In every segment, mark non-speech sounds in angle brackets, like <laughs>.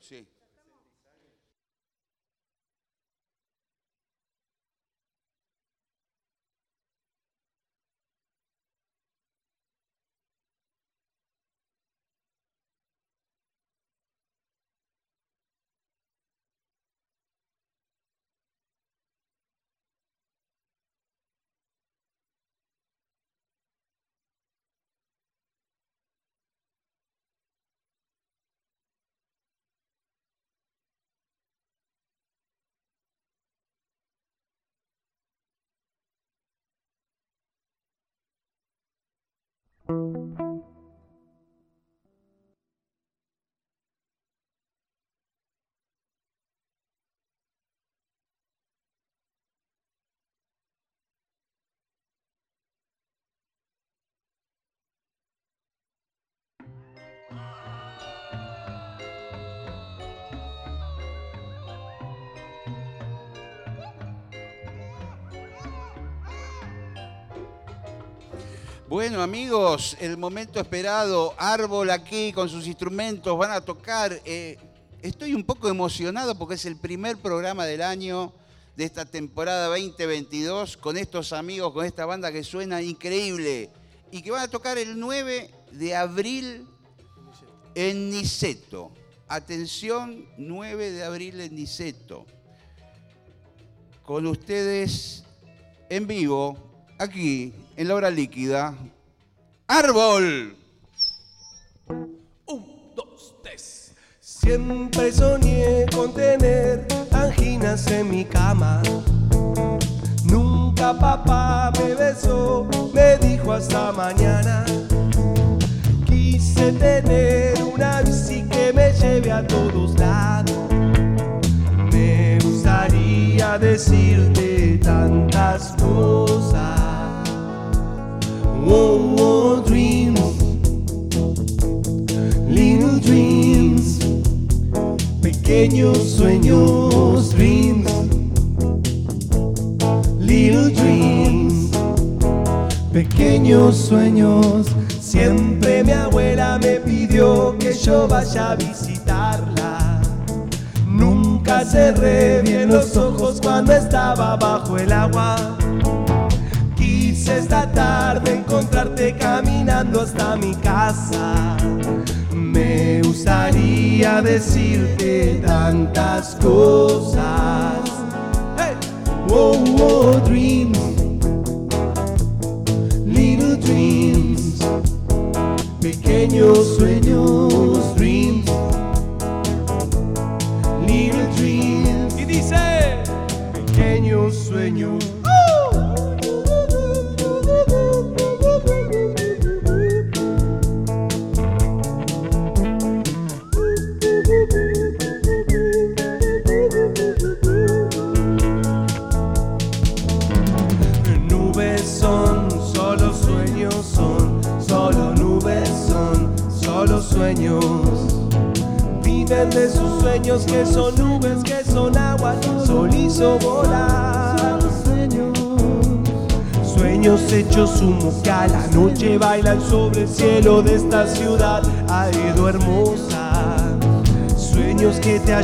Sí. Bueno amigos, el momento esperado, Árbol aquí con sus instrumentos, van a tocar. Eh, estoy un poco emocionado porque es el primer programa del año de esta temporada 2022 con estos amigos, con esta banda que suena increíble y que van a tocar el 9 de abril en Niceto. Atención, 9 de abril en Niceto. Con ustedes en vivo, aquí en la hora líquida. Árbol. Un, dos, tres. Siempre soñé con tener anginas en mi cama. Nunca papá me besó, me dijo hasta mañana. Quise tener una bici que me lleve a todos lados. Me gustaría decirte tantas cosas. Sueños, dreams, little dreams, pequeños sueños. Siempre mi abuela me pidió que yo vaya a visitarla. Nunca cerré bien los ojos cuando estaba bajo el agua. Quise esta tarde encontrarte caminando hasta mi casa. Gustaría decirte tantas cosas. Hey. Oh, oh, dreams,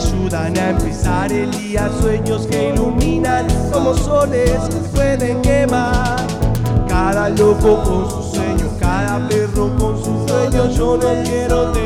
ayudan a empezar el día, sueños que iluminan como soles que pueden quemar. Cada loco con su sueño, cada perro con su sueño. Yo no quiero tener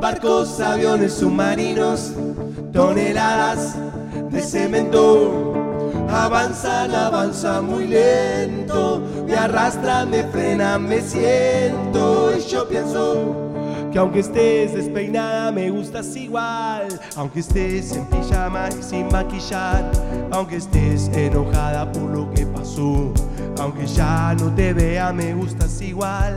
barcos, aviones, submarinos, toneladas de cemento. Avanzan, avanza muy lento, me arrastran, me frenan, me siento y yo pienso que aunque estés despeinada me gustas igual, aunque estés en pijama y sin maquillar, aunque estés enojada por lo que pasó, aunque ya no te vea me gustas igual.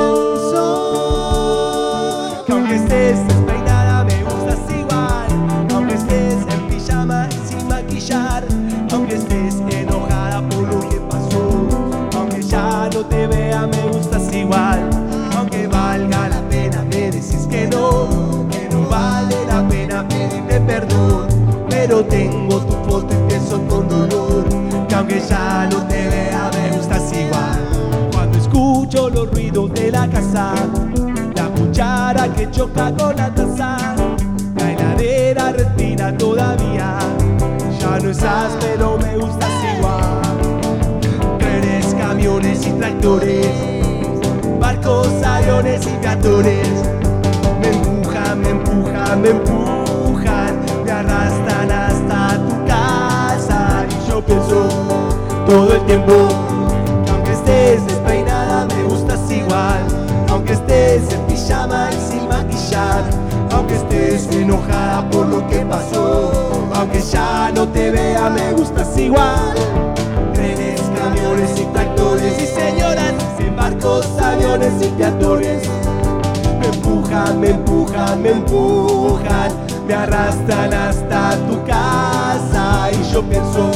Aunque valga la pena me decís que no Que no vale la pena pedirte perdón Pero tengo tu foto y pienso con dolor Que aunque ya no te vea me gustas igual Cuando escucho los ruidos de la casa la cuchara que choca con la taza, la heladera respira todavía. Ya no estás, pero me gustas igual. Trenes, camiones y tractores, Me empujan, me empujan, me empujan, me arrastran hasta tu casa. Y yo pienso todo el tiempo que aunque estés despeinada, me gustas igual. Aunque estés en pijama y sin maquillar, aunque estés enojada por lo que pasó, aunque ya no te vea, me gustas igual. Trenes, camiones y tractores y señoras, en barcos, aviones y peatones. Empujan, me empujan, me empujan, me arrastran hasta tu casa y yo pienso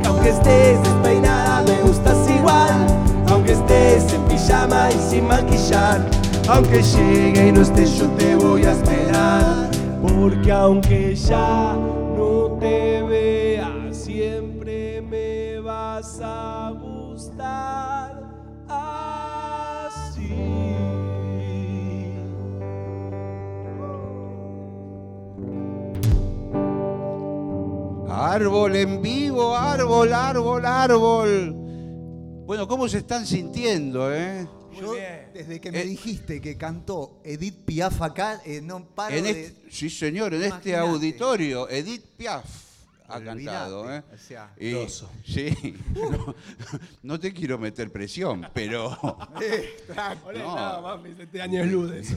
que aunque estés despeinada, me gustas igual. Aunque estés en pijama y sin maquillar, aunque llegue y no estés, yo te voy a esperar. Porque aunque ya Árbol en vivo, árbol, árbol, árbol. Bueno, ¿cómo se están sintiendo, eh? Yo, desde que me Eh, dijiste que cantó Edith Piaf acá, eh, no paro En de... este- sí, señor, en este auditorio, Edith Piaf ha Olvidate, cantado. ¿eh? o sea, Y- sí, <laughs> no, no te quiero meter presión, pero <laughs> <laughs> No. mami, este año es luz de eso.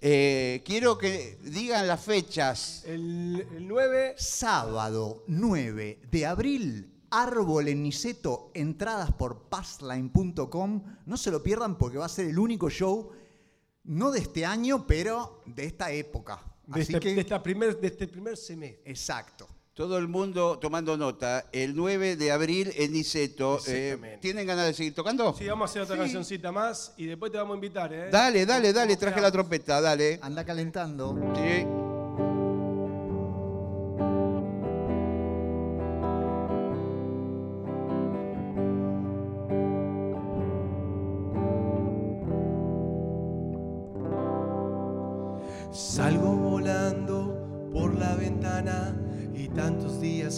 eh, quiero que digan las fechas. El, el 9 Sábado 9 de abril, Árbol en Niceto, entradas por passline.com. No se lo pierdan porque va a ser el único show, no de este año, pero de esta época. De, Así este, que, de esta primer, de este primer semestre. exacto. Todo el mundo tomando nota. El 9 de abril en Niceto. eh. ¿Tienen ganas de seguir tocando? Sí, vamos a hacer otra cancioncita más y después te vamos a invitar, ¿eh? Dale, dale, dale, ¿Cómo traje la trompeta, dale. Anda calentando. Sí.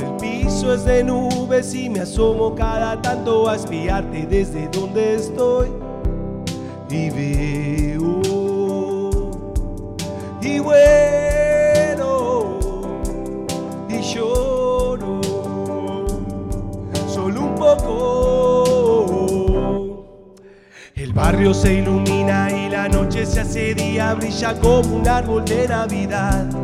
El piso es de nubes y me asomo cada tanto a espiarte desde donde estoy. Y veo y vuelo y lloro. solo un poco. El barrio se ilumina y la noche se hace día, brilla como un árbol de Navidad.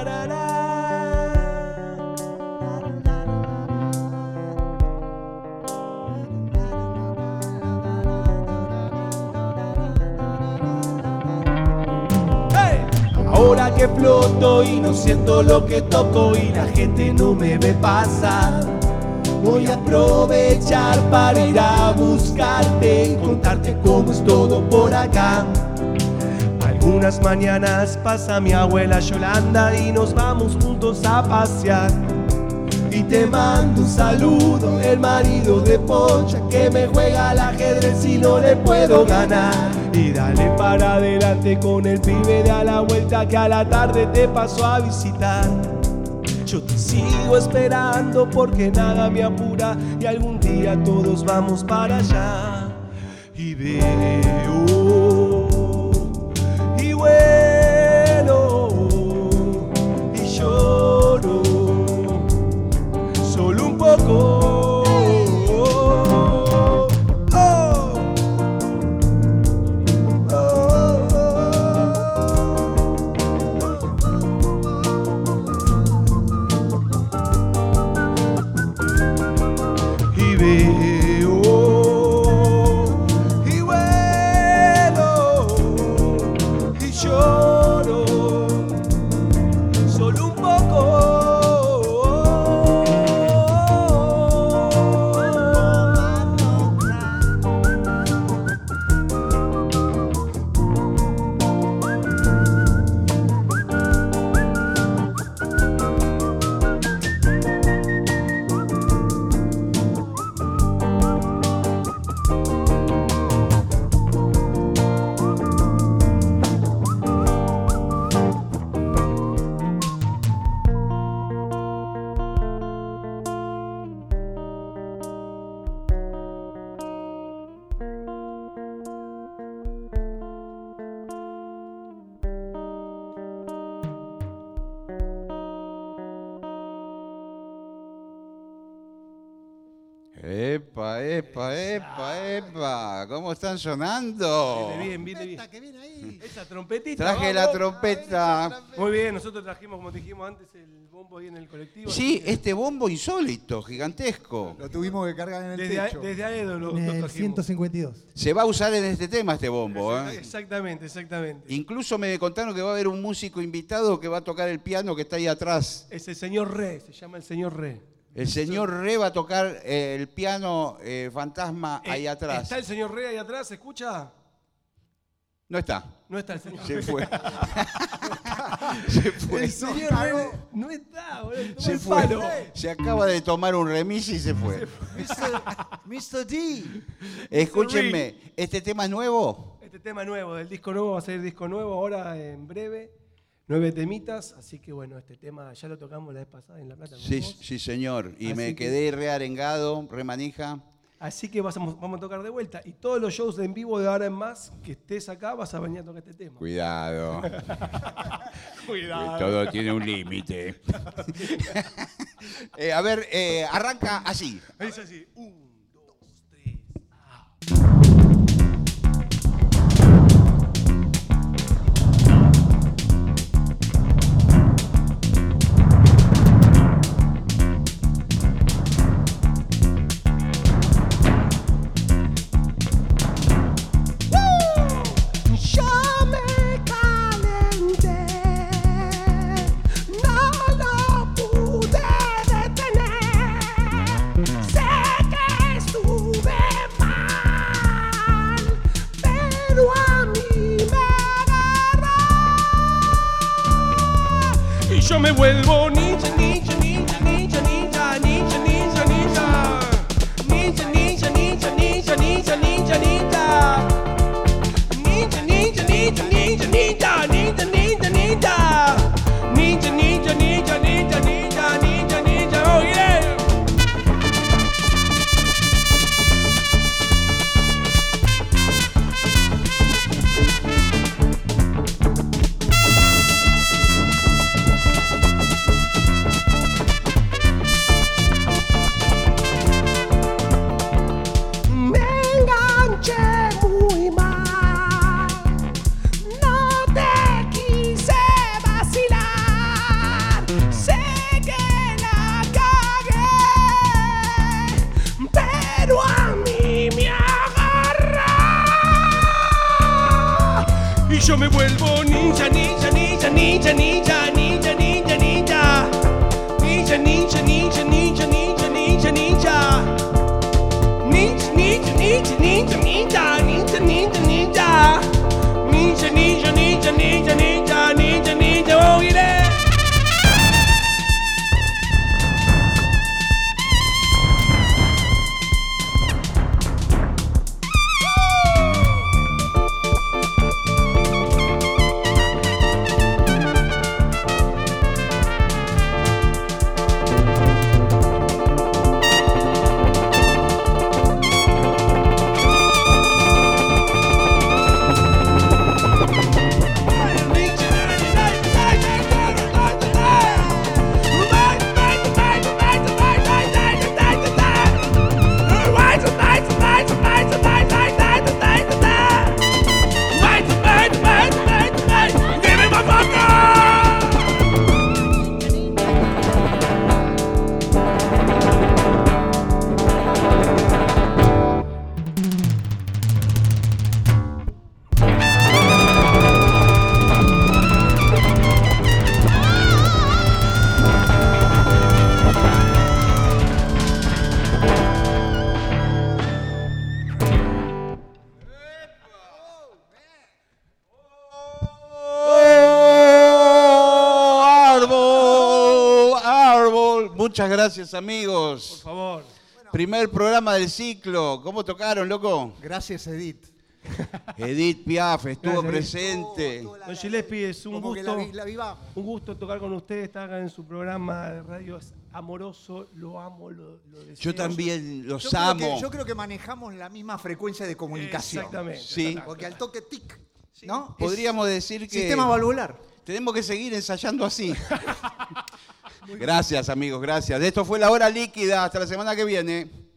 Floto y no siento lo que toco y la gente no me ve pasar. Voy a aprovechar para ir a buscarte y contarte cómo es todo por acá. Algunas mañanas pasa mi abuela Yolanda y nos vamos juntos a pasear. Y te mando un saludo, el marido de Poncha que me juega al ajedrez y no le puedo ganar. Y dale para adelante con el pibe de a la vuelta que a la tarde te pasó a visitar. Yo te sigo esperando porque nada me apura y algún día todos vamos para allá. Epa, epa, epa, epa. ¿Cómo están sonando? Viene bien, viene bien. que viene ahí. Esa trompetita. Traje la trompeta. Muy bien, nosotros trajimos, como dijimos antes, el bombo ahí en el colectivo. Sí, que este bombo insólito, gigantesco. Lo tuvimos que cargar en el Desde, a- techo. desde Aedo lo, En el trajimos. 152. Se va a usar en este tema este bombo. ¿eh? Exactamente, exactamente. Incluso me contaron que va a haber un músico invitado que va a tocar el piano que está ahí atrás. Es el señor Re, se llama el señor Re. El señor Re va a tocar eh, el piano eh, fantasma ahí Eh, atrás. ¿Está el señor Re ahí atrás? ¿Se escucha? No está. No está el señor Se fue. <laughs> <laughs> se fue. El señor Re no está, boludo. Se fue. palo. Se acaba de tomar un remis y se fue. Mr. D. Escúchenme, ¿este tema es nuevo? Este tema nuevo, del disco nuevo, va a ser disco nuevo ahora en breve. Nueve temitas, así que bueno, este tema ya lo tocamos la vez pasada en La Plata. Sí, vos. sí, señor. Y Así me que- quedé re arengado, re manija. Así que vas a- vamos a tocar de vuelta. Y todos los shows en vivo de ahora en más que estés acá, vas a venir a tocar este tema. Cuidado. <laughs> Cuidado. Todo tiene un límite. <laughs> Eh, a ver, eh, arranca así. Es así. Un, dos, tres. Yo Muchas gracias, amigos. Por favor. Primer programa del ciclo. ¿Cómo tocaron, loco? Gracias, Edith. Edith Piaf estuvo Gracias, presente. Don Gillespie, es un gusto. la, vi- la viva. Un gusto tocar con usted, estar acá en su programa de radio. Es amoroso, lo amo, lo, lo deseo. Yo también los Yo creo, amo. que, yo creo que manejamos la misma frecuencia de comunicación. Exactamente. Sí. Porque al toque tic, ¿no? Podríamos Es decir que Sistema valvular. tenemos que seguir ensayando así. <laughs> gracias, amigos, gracias. Esto fue la hora líquida. Hasta la semana que viene.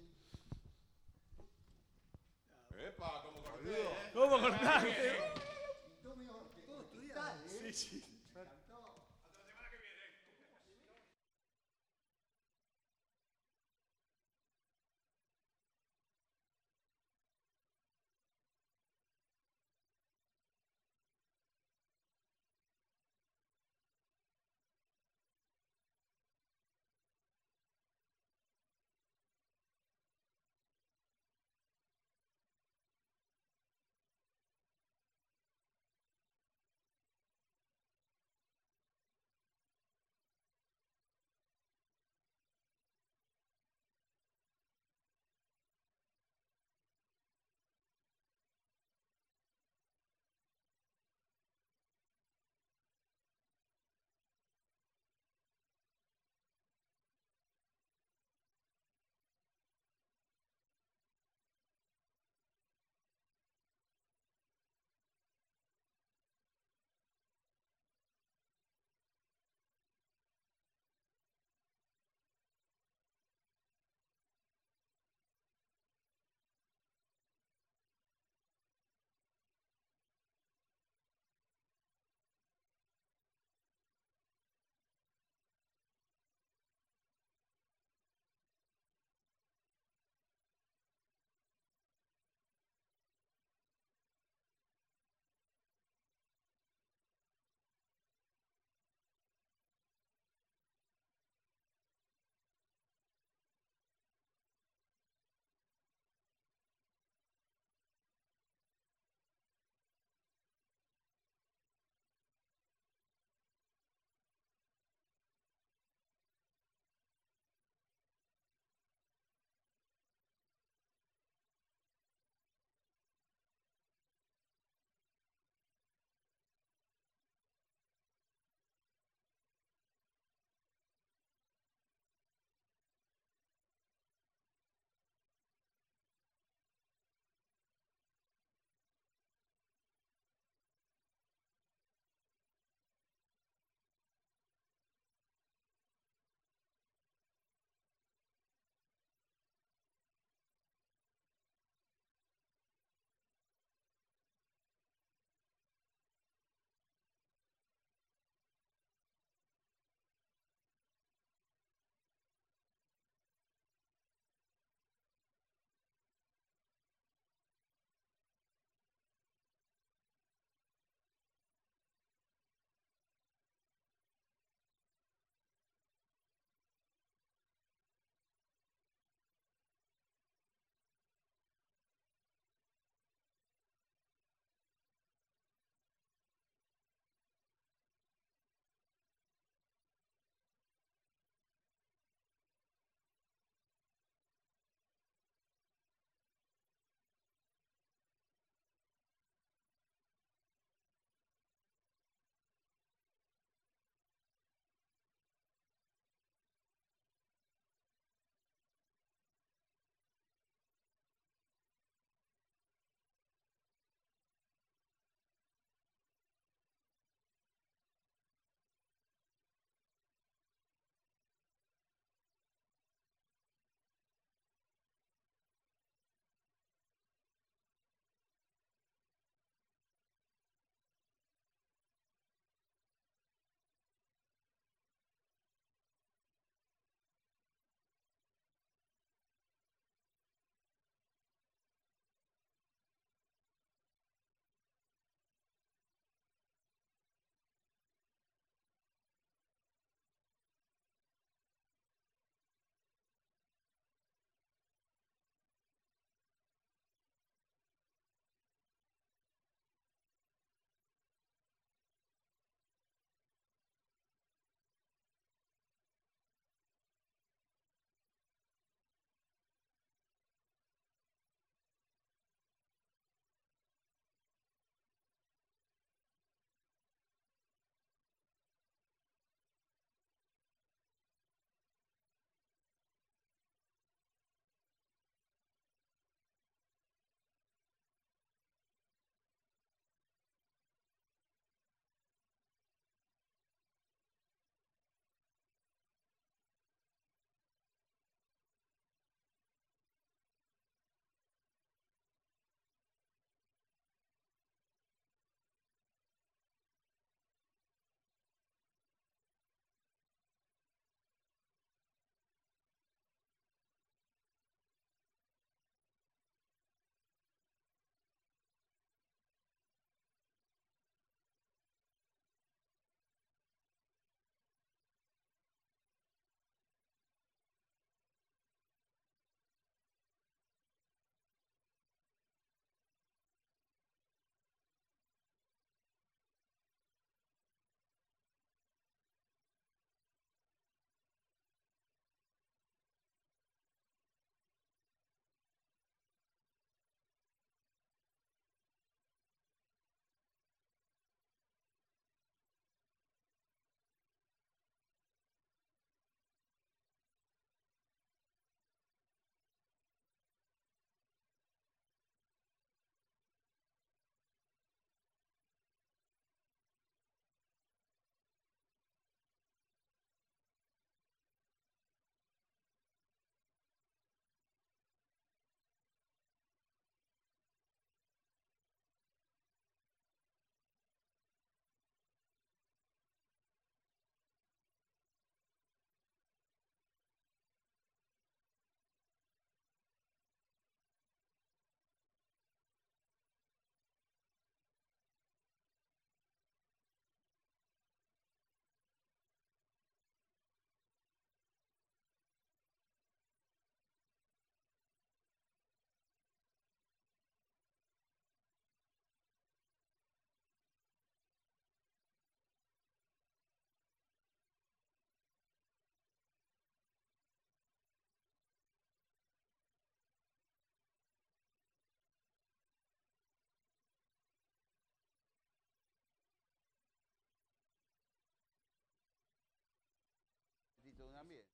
también.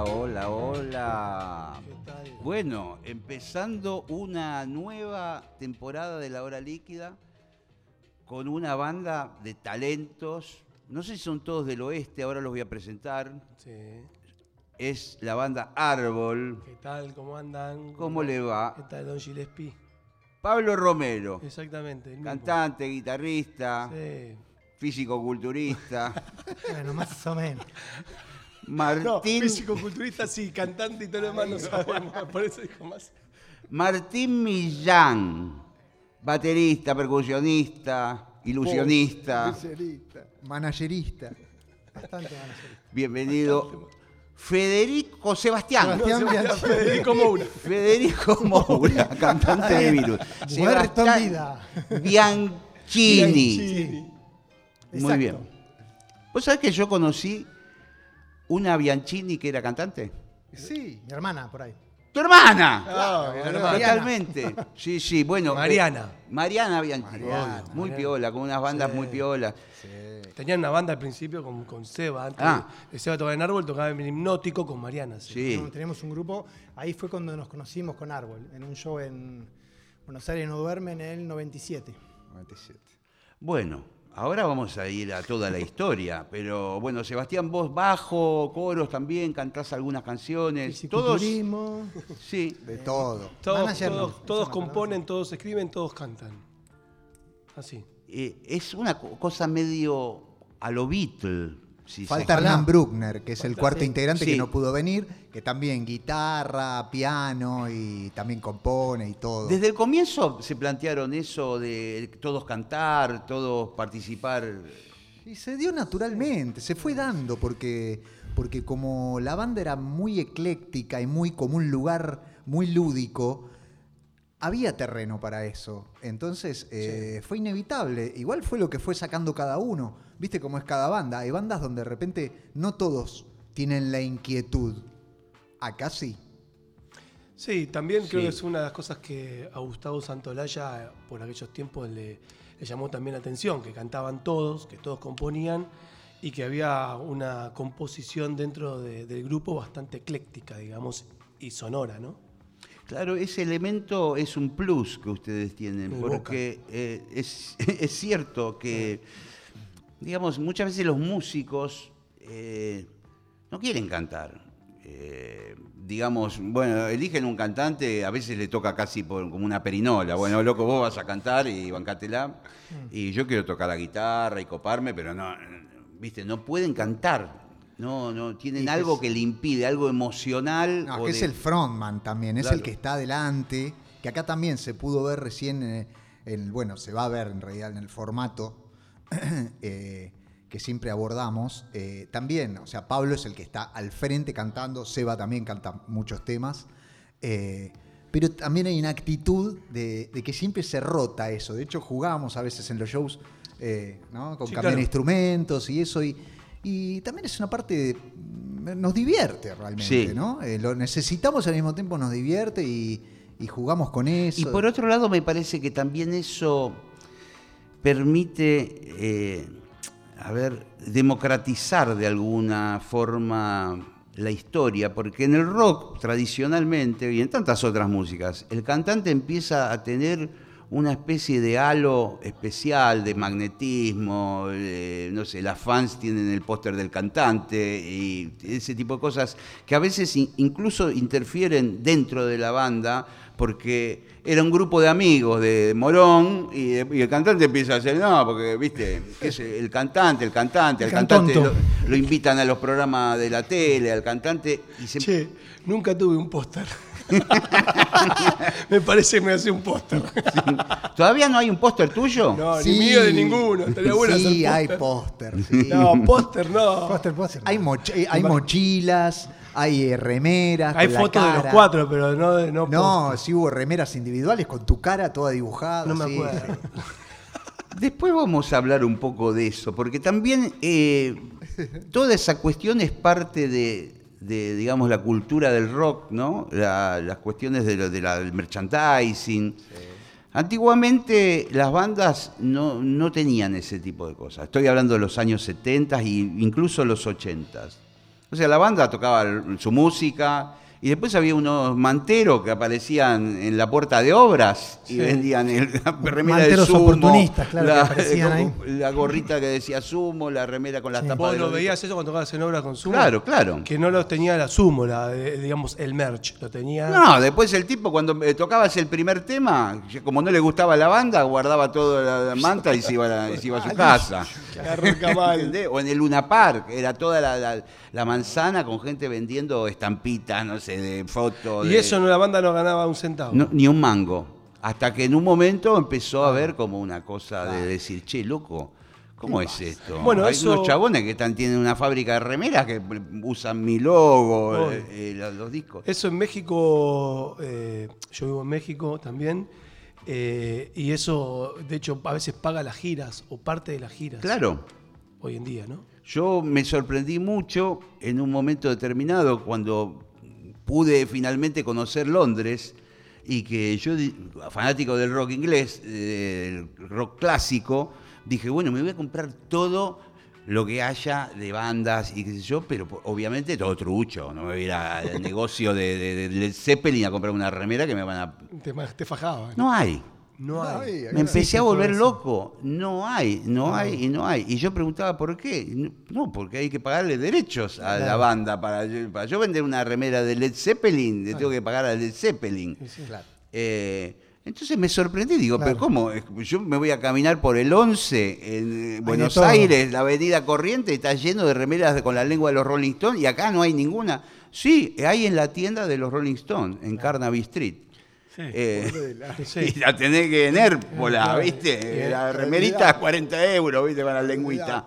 Hola, hola, hola. Bueno, empezando una nueva temporada de La Hora Líquida con una banda de talentos. No sé si son todos del oeste, ahora los voy a presentar. Sí. Es la banda Árbol. ¿Qué tal? ¿Cómo andan? ¿Cómo le va? ¿Qué tal, Don Gillespie? Pablo Romero, Exactamente. el mismo. cantante, guitarrista, Sí. físico-culturista. <laughs> Bueno, más o menos. No, Martín, físico-culturista sí, cantante y todo lo demás no sabemos. <laughs> Por eso dijo más. Martín Millán, baterista, percusionista, ilusionista. Managerista. Bastante van a ser. Bienvenido. Federico Sebastián. Sebastián Bianchini. Federico Moura. Federico Moura, <laughs> cantante de Virus. Muerto en Sebastián vida. Bianchini. Bianchini. Muy Exacto. bien. ¿Vos sabés que yo conocí una Bianchini que era cantante? Sí. Mi hermana, por ahí. ¡Tu hermana! Mi hermana. Totalmente. Sí, sí, bueno. Mariana. eh, Mariana Bianchini. Mariana, muy Mariana. piola, con unas bandas Sí. muy piolas. Tenían una banda al principio con, con Seba. Antes Ah. de Seba tocaba en Árbol, tocaba en Hipnótico con Mariana. sí. Sí. No, Teníamos un grupo, ahí fue cuando nos conocimos con Árbol, en un show en Buenos Aires No Duerme en el 97. Bueno, ahora vamos a ir a toda la historia, pero bueno, Sebastián, vos bajo, coros también, cantás algunas canciones, todos, sí, De todo. Todos, Manager todos, todos componen, todos escriben, todos cantan. Así. eh, es una co- cosa medio a lo Beatle. Se- Falta Hernán Bruckner, que es el Falta, cuarto sí. integrante Sí. que no pudo venir, que también guitarra, piano y también compone y todo. Desde el comienzo se plantearon eso de todos cantar, todos participar. Y se dio naturalmente, se fue dando porque, porque como la banda era muy ecléctica y muy como un lugar muy lúdico, había terreno para eso. Entonces eh, fue inevitable. Igual fue lo que fue sacando cada uno. ¿Viste cómo es cada banda? Hay bandas donde de repente no todos tienen la inquietud. Acá sí. Sí, también creo que es una de las cosas que a Gustavo Santolaya por aquellos tiempos le, le llamó también la atención, que cantaban todos, que todos componían y que había una composición dentro de- del grupo bastante ecléctica, digamos, y sonora, ¿no? Claro, ese elemento es un plus que ustedes tienen, porque eh, es, <laughs> es cierto que, digamos, muchas veces los músicos eh, no quieren cantar. Eh, digamos, bueno, eligen un cantante, a veces le toca casi por, como una perinola. Bueno, loco, vos vas a cantar y bancátela. Y yo quiero tocar la guitarra y coparme, pero no, viste, no pueden cantar. No, no, tienen algo es- que le impide, algo emocional. No, o que es el frontman también, es Claro. el que está adelante, que acá también se pudo ver recién, eh, en- bueno, se va a ver en realidad en el formato <clears throat> eh, que siempre abordamos. eh, también, o sea, Pablo es el que está al frente cantando, Seba también canta muchos temas, eh, pero también hay una actitud de, de que siempre se rota eso. De hecho, jugamos a veces en los shows eh, ¿no? con Sí, cambiar claro. instrumentos y eso, y, y también es una parte, de- nos divierte realmente, Sí. ¿no? Eh, lo necesitamos al mismo tiempo, nos divierte y, y jugamos con eso. Y por otro lado, me parece que también eso permite, eh, a ver, democratizar de alguna forma la historia, porque en el rock tradicionalmente y en tantas otras músicas, el cantante empieza a tener una especie de halo especial de magnetismo, eh, no sé, las fans tienen el póster del cantante y ese tipo de cosas que a veces in- incluso interfieren dentro de la banda porque era un grupo de amigos de Morón y, y el cantante empieza a hacer, no, porque, viste, el cantante, el cantante, El cantante lo invitan a los programas de la tele, al cantante y se... Che, nunca tuve un póster. <laughs> me parece que me hace un póster. ¿Todavía no hay un póster tuyo? No, Sí. ni mío de ninguno. Estaría bueno sí, hacer hay póster. sí. No, póster no. Póster, póster. Hay, moch- eh, hay mochilas, hay eh, remeras. Hay con la fotos de los cuatro, pero no de no, No, sí hubo remeras individuales con tu cara toda dibujada. No me sí, acuerdo. sí. Después vamos a hablar un poco de eso, porque también eh, toda esa cuestión es parte de, de, digamos, la cultura del rock, ¿no? La- las cuestiones de lo- de la- del merchandising. Antiguamente las bandas no, no tenían ese tipo de cosas. Estoy hablando de los años 70 e incluso los 80. O sea, la banda tocaba su música y después había unos manteros que aparecían en la puerta de obras y Sí. vendían el, la remera de Manteros sumo, oportunistas, claro, que la, aparecían ahí. <laughs> la gorrita que decía sumo, la remera con las Sí. tapas Vos de lo los veías eso cuando tocabas en obra con Sumo. Claro, claro. Que no los tenía la Sumo, la, de- digamos, el merch. Lo tenía. No, después el tipo cuando eh, tocabas el primer tema, como no le gustaba la banda, guardaba toda la, manta y se iba a, la- y se iba a su <laughs> casa. <laughs> O en el Luna Park, era toda la, la- la manzana con gente vendiendo estampitas, no sé, de fotos. Y de- eso no, la banda no ganaba un centavo. No, ni un mango. Hasta que en un momento empezó a ver como una cosa de decir, che, loco, ¿cómo es esto? Bueno, Hay eso- unos chabones que están, tienen una fábrica de remeras que usan mi logo, eh, eh, los, los discos. Eso en México, eh, yo vivo en México también, eh, y eso, de hecho, a veces paga las giras o parte de las giras. Claro. Hoy en día, ¿no? Yo me sorprendí mucho en un momento determinado cuando pude finalmente conocer Londres y que yo, fanático del rock inglés, del rock clásico, dije, bueno, me voy a comprar todo lo que haya de bandas y qué sé yo, pero obviamente todo trucho, no me voy a ir al <laughs> negocio de, de- de Zeppelin a comprar una remera que me van a... Te, te fajaba. No hay. No hay. Me empecé a volver loco. No hay, no hay y no hay. Y yo preguntaba por qué. No, porque hay que pagarle derechos a la banda. Para yo, para yo vender una remera de Led Zeppelin, le tengo que pagar a Led Zeppelin. Eh, entonces me sorprendí, digo, pero ¿cómo? Yo me voy a caminar por el 11 en Buenos. Aires, la avenida Corriente, está lleno de remeras con la lengua de los Rolling Stones y acá no hay ninguna. Sí, hay en la tienda de los Rolling Stones, en Carnaby Street. Eh, <laughs> Sí. y la tenés que en Hérpola. ¿viste? Y- La remerita 40 euros, ¿viste? Con la lengüita.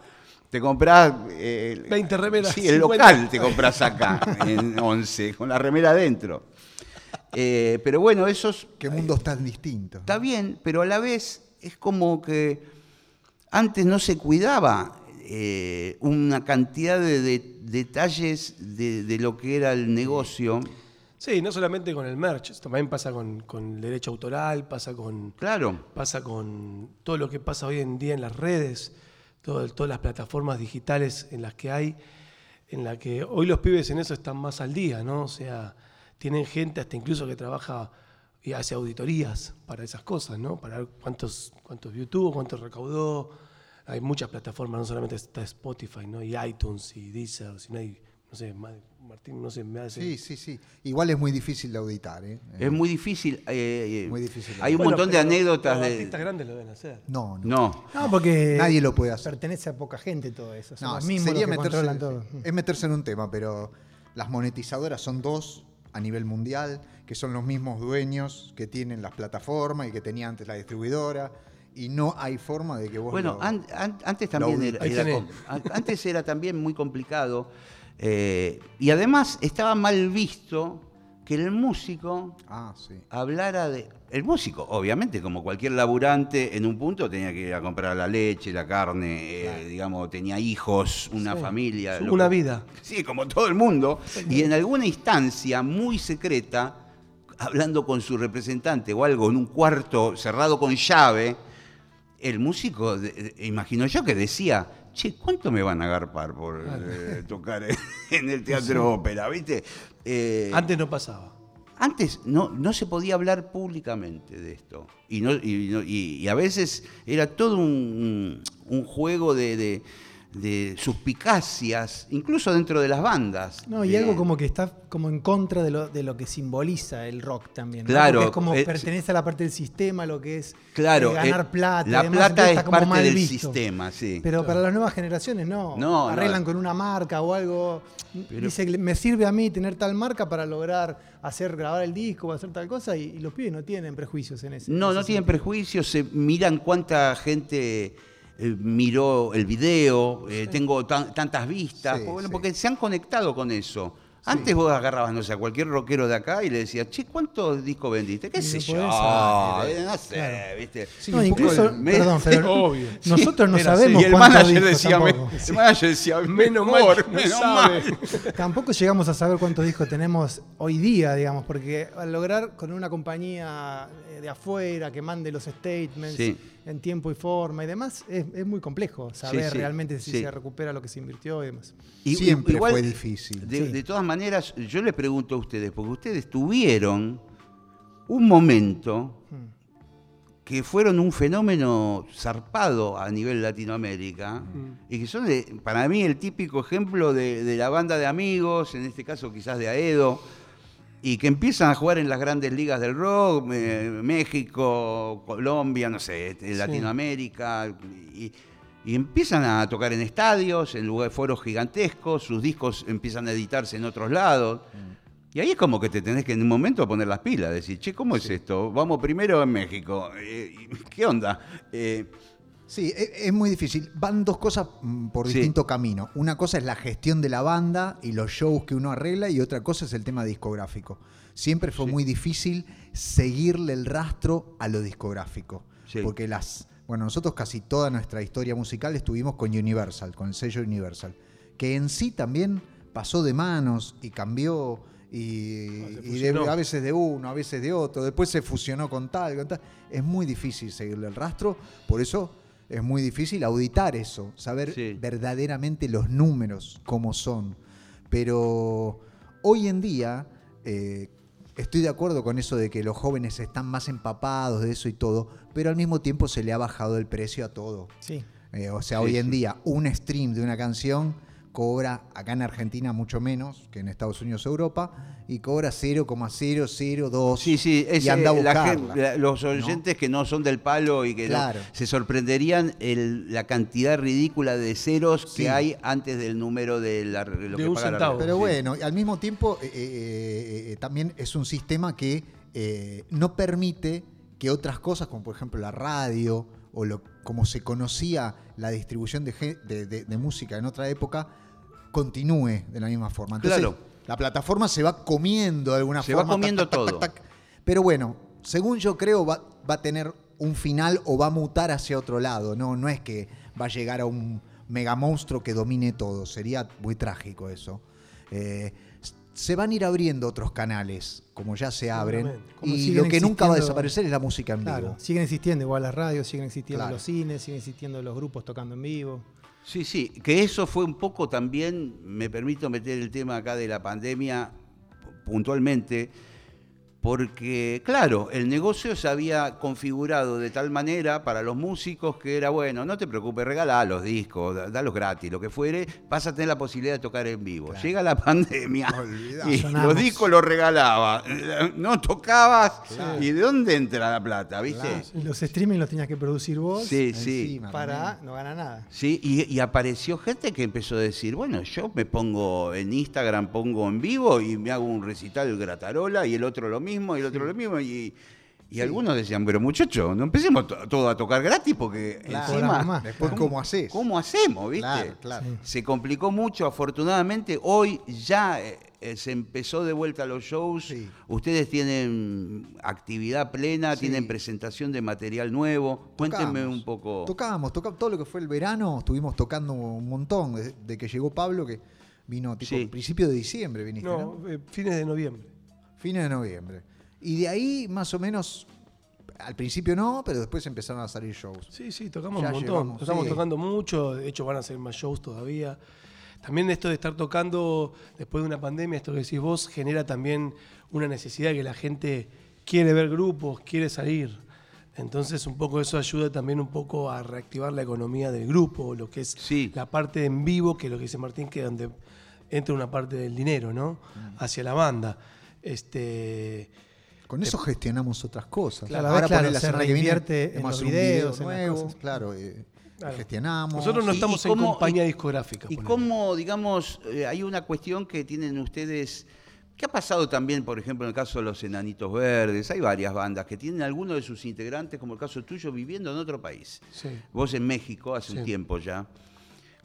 Te comprás. eh, 20 remeras, Sí, el 50. local te compras acá, <laughs> en 11, con la remera adentro. Eh, pero bueno, eso es- Qué mundos tan distintos. está bien, pero a la vez es como que antes no se cuidaba eh, una cantidad de, de- detalles de, de lo que era el negocio. Sí, no solamente con el merch, también pasa con, con el derecho autoral, pasa con, Claro. pasa con todo lo que pasa hoy en día en las redes, todo- todas las plataformas digitales en las que hay, en la que hoy los pibes en eso están más al día, ¿no? O sea, tienen gente hasta incluso que trabaja y hace auditorías para esas cosas, ¿no? Para ver cuántos, cuántos views tuvo, cuántos recaudó. Hay muchas plataformas, no solamente está Spotify, ¿no? Y iTunes y Deezer, si no hay, no sé, Ma- Martín, no sé, me hace... Sí, sí, sí. Igual es muy difícil de auditar, ¿eh? Es muy difícil. eh, eh, Muy difícil. Hay un Bueno, montón de anécdotas los de. artistas grandes lo deben hacer. No, no. No. No, porque Nadie lo puede hacer. pertenece a poca gente todo eso. Son No, los mismos los sería que meterse, controlan todo. es meterse en un tema, pero las monetizadoras son dos a nivel mundial, que son los mismos dueños que tienen las plataformas y que tenía antes la distribuidora, y no hay forma de que vos Bueno, lo- an- an- antes también lo- era, antes era también muy complicado eh, y además estaba mal visto que el músico Ah, sí. hablara de el músico, obviamente, como cualquier laburante en un punto tenía que ir a comprar la leche, la carne, eh, digamos, tenía hijos, una familia, Una que- vida. <laughs> Sí, como todo el mundo. Y en alguna instancia muy secreta, hablando con su representante o algo en un cuarto cerrado con llave, el músico, imagino yo que decía, che, ¿cuánto me van a agarpar por eh, <laughs> tocar en el teatro ópera? ¿Viste? Eh, Antes no pasaba. antes no, no se podía hablar públicamente de esto. Y, no, y, no- y- y a veces era todo un, un juego de, de- de suspicacias, incluso dentro de las bandas. No, y De- algo como que está como en contra de lo, de lo que simboliza el rock también. ¿no? Claro, Porque es como eh, pertenece a la parte del sistema, lo que es Claro, eh, ganar eh, plata. La plata es está como parte mal del visto. sistema, sí. Pero para las nuevas generaciones no. No, no. Arreglan con una marca o algo. Pero- Dice, me sirve a mí tener tal marca para lograr hacer grabar el disco o hacer tal cosa y, y los pibes no tienen prejuicios en ese. No, en no tienen sentido. prejuicios, se miran cuánta gente eh, miró el video, eh, tengo tan- tantas vistas, Sí, bueno, sí. porque se han conectado con eso. Antes vos agarrabas, no sé, a cualquier rockero de acá y le decías, che, ¿cuántos discos vendiste? ¿Qué sé yo? podés Eh, no sé, Claro. ¿viste? No, incluso, el- me- perdón, pero <laughs> Obvio. <laughs> nosotros no era sabemos Y el cuántos manager discos decía, me- tampoco. el manager decía, Menos mal no menos sabe. mal. <laughs> Tampoco llegamos a saber cuántos discos tenemos hoy día, digamos, porque al lograr con una compañía de afuera que mande los statements Sí. En tiempo y forma y demás, es, es muy complejo saber sí, realmente si sí. se recupera lo que se invirtió y demás. Y- Siempre igual, fue difícil. De, Sí. de todas maneras, yo les pregunto a ustedes, porque ustedes tuvieron un momento Hmm. que fueron un fenómeno zarpado a nivel Latinoamérica y que son, de- para mí, el típico ejemplo de, de la banda de amigos, en este caso quizás de Aedo, y que empiezan a jugar en las grandes ligas del rock, eh, México, Colombia, no sé, este, Latinoamérica, y, y empiezan a tocar en estadios, en lugares, foros gigantescos, sus discos empiezan a editarse en otros lados. Y ahí es como que te tenés que en un momento poner las pilas, decir, che, ¿cómo es esto? Vamos primero en México. Eh, <laughs> ¿Qué onda? Eh, Sí, e- es muy difícil. Van dos cosas mm, por Sí. distinto camino. Una cosa es la gestión de la banda y los shows que uno arregla y otra cosa es el tema discográfico. Siempre fue muy difícil seguirle el rastro a lo discográfico. Sí. Porque las, bueno, nosotros casi toda nuestra historia musical estuvimos con Universal, con el sello Universal, que en sí también pasó de manos y cambió y, de- a veces de uno, a veces de otro, después se fusionó con tal, con tal. Es muy difícil seguirle el rastro, por eso es muy difícil auditar eso, saber Sí. verdaderamente los números, cómo son. Pero hoy en día eh, estoy de acuerdo con eso de que los jóvenes están más empapados de eso y todo, pero al mismo tiempo se le ha bajado el precio a todo. Sí. Eh, o sea, Sí, hoy en sí. día un stream de una canción cobra acá en Argentina mucho menos que en Estados Unidos o Europa y cobra 0,002 Sí, sí, es, y anda a la buscarla. la- los oyentes que no son del palo y que no- se sorprenderían el- la cantidad ridícula de ceros Sí. que hay antes del número de, la, lo De que un paga la centavo. red. Pero Sí. bueno, al mismo tiempo eh, eh, eh, también es un sistema que eh, no permite que otras cosas, como por ejemplo la radio o lo, como se conocía la distribución de, ge- de- de- de música en otra época, continúe de la misma forma. Entonces, Claro. la plataforma se va comiendo de alguna Se va forma. comiendo todo. Pero bueno, según yo creo, va, va a tener un final o va a mutar hacia otro lado. No, no es que va a llegar a un mega monstruo que domine todo. Sería muy trágico eso. Eh, se van a ir abriendo otros canales, como ya se abren. Y lo que nunca va a desaparecer es la música en Claro, vivo. siguen existiendo igual las radios, siguen existiendo Claro. los cines, siguen existiendo los grupos tocando en vivo. Sí, sí, que eso fue un poco también, me permito meter el tema acá de la pandemia puntualmente, porque claro, el negocio se había configurado de tal manera para los músicos que era, bueno, no te preocupes, regalá los discos, da- dalos gratis, lo que fuere, vas a tener la posibilidad de tocar en vivo. Llega la <laughs> pandemia y Sonamos. los discos los regalaba, no tocabas, ¿y de dónde entra la plata, viste? Claro. Y los streaming los tenías que producir vos Sí, sí. Para no ganar nada. Sí, y, y apareció gente que empezó a decir, bueno, yo me pongo en Instagram, pongo en vivo y me hago un recital gratarola y el otro lo mismo y el otro lo mismo. Y, y algunos decían, pero muchachos, no empecemos to- todo a tocar gratis porque Claro. encima... Después, ¿cómo haces? ¿Cómo hacemos, viste? Claro, claro. Sí. Se complicó mucho, afortunadamente. Hoy ya eh, eh, se empezó de vuelta los shows. Sí. Ustedes tienen actividad plena, Sí. tienen presentación de material nuevo. Cuéntenme Tocamos. un poco. Tocábamos, tocábamos todo lo que fue el verano, estuvimos tocando un montón, de, de que llegó Pablo, que vino tipo Sí. principio de diciembre, viniste, ¿no? No, eh, fines de noviembre. Fines de noviembre. Y de ahí, más o menos, al principio no, pero después empezaron a salir shows. Sí, sí, tocamos Ya un montón. llevamos, Estamos sí. tocando mucho, de hecho van a ser más shows todavía. También esto de estar tocando después de una pandemia, esto que decís vos, genera también una necesidad que la gente quiere ver grupos, quiere salir. Entonces un poco eso ayuda también un poco a reactivar la economía del grupo, lo que es Sí. la parte en vivo, que es lo que dice Martín, que es donde entra una parte del dinero, ¿no? Hacia la banda. Este, Con eso gestionamos otras cosas. Claro, a la vez, por claro, se reinvierte en los videos, en las cosas. claro, eh, Claro. gestionamos. nosotros no ¿Y- estamos y cómo- en compañía y- discográfica. Y cómo, digamos, eh, hay una cuestión que tienen ustedes, ¿qué ha pasado también, por ejemplo, en el caso de los Enanitos Verdes? Hay varias bandas que tienen algunos de sus integrantes, como el caso tuyo, viviendo en otro país. Sí. Vos en México hace un tiempo ya.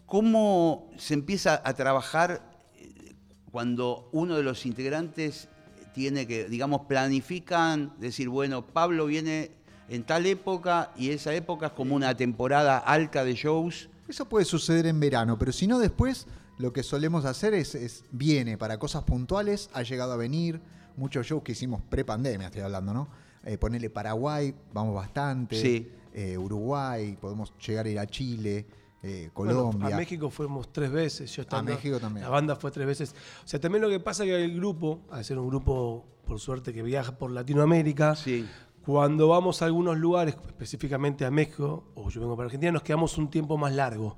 ¿Cómo se empieza a trabajar eh, cuando uno de los integrantes tiene que, digamos, planifican, decir, bueno, Pablo viene en tal época y esa época es como una temporada alta de shows? Eso puede suceder en verano, pero si no después, lo que solemos hacer es, es viene para cosas puntuales, ha llegado a venir, muchos shows que hicimos pre-pandemia, estoy hablando, ¿no? Eh, ponerle Paraguay, vamos bastante, Sí. eh, Uruguay, podemos llegar a ir a Chile, eh, Bueno, Colombia. a México fuimos tres veces. Yo estando- México también. La banda fue tres veces. O sea, también lo que pasa es que el grupo, al ser un grupo, por suerte, que viaja por Latinoamérica, Sí. cuando vamos a algunos lugares, específicamente a México, o yo vengo para Argentina, nos quedamos un tiempo más largo.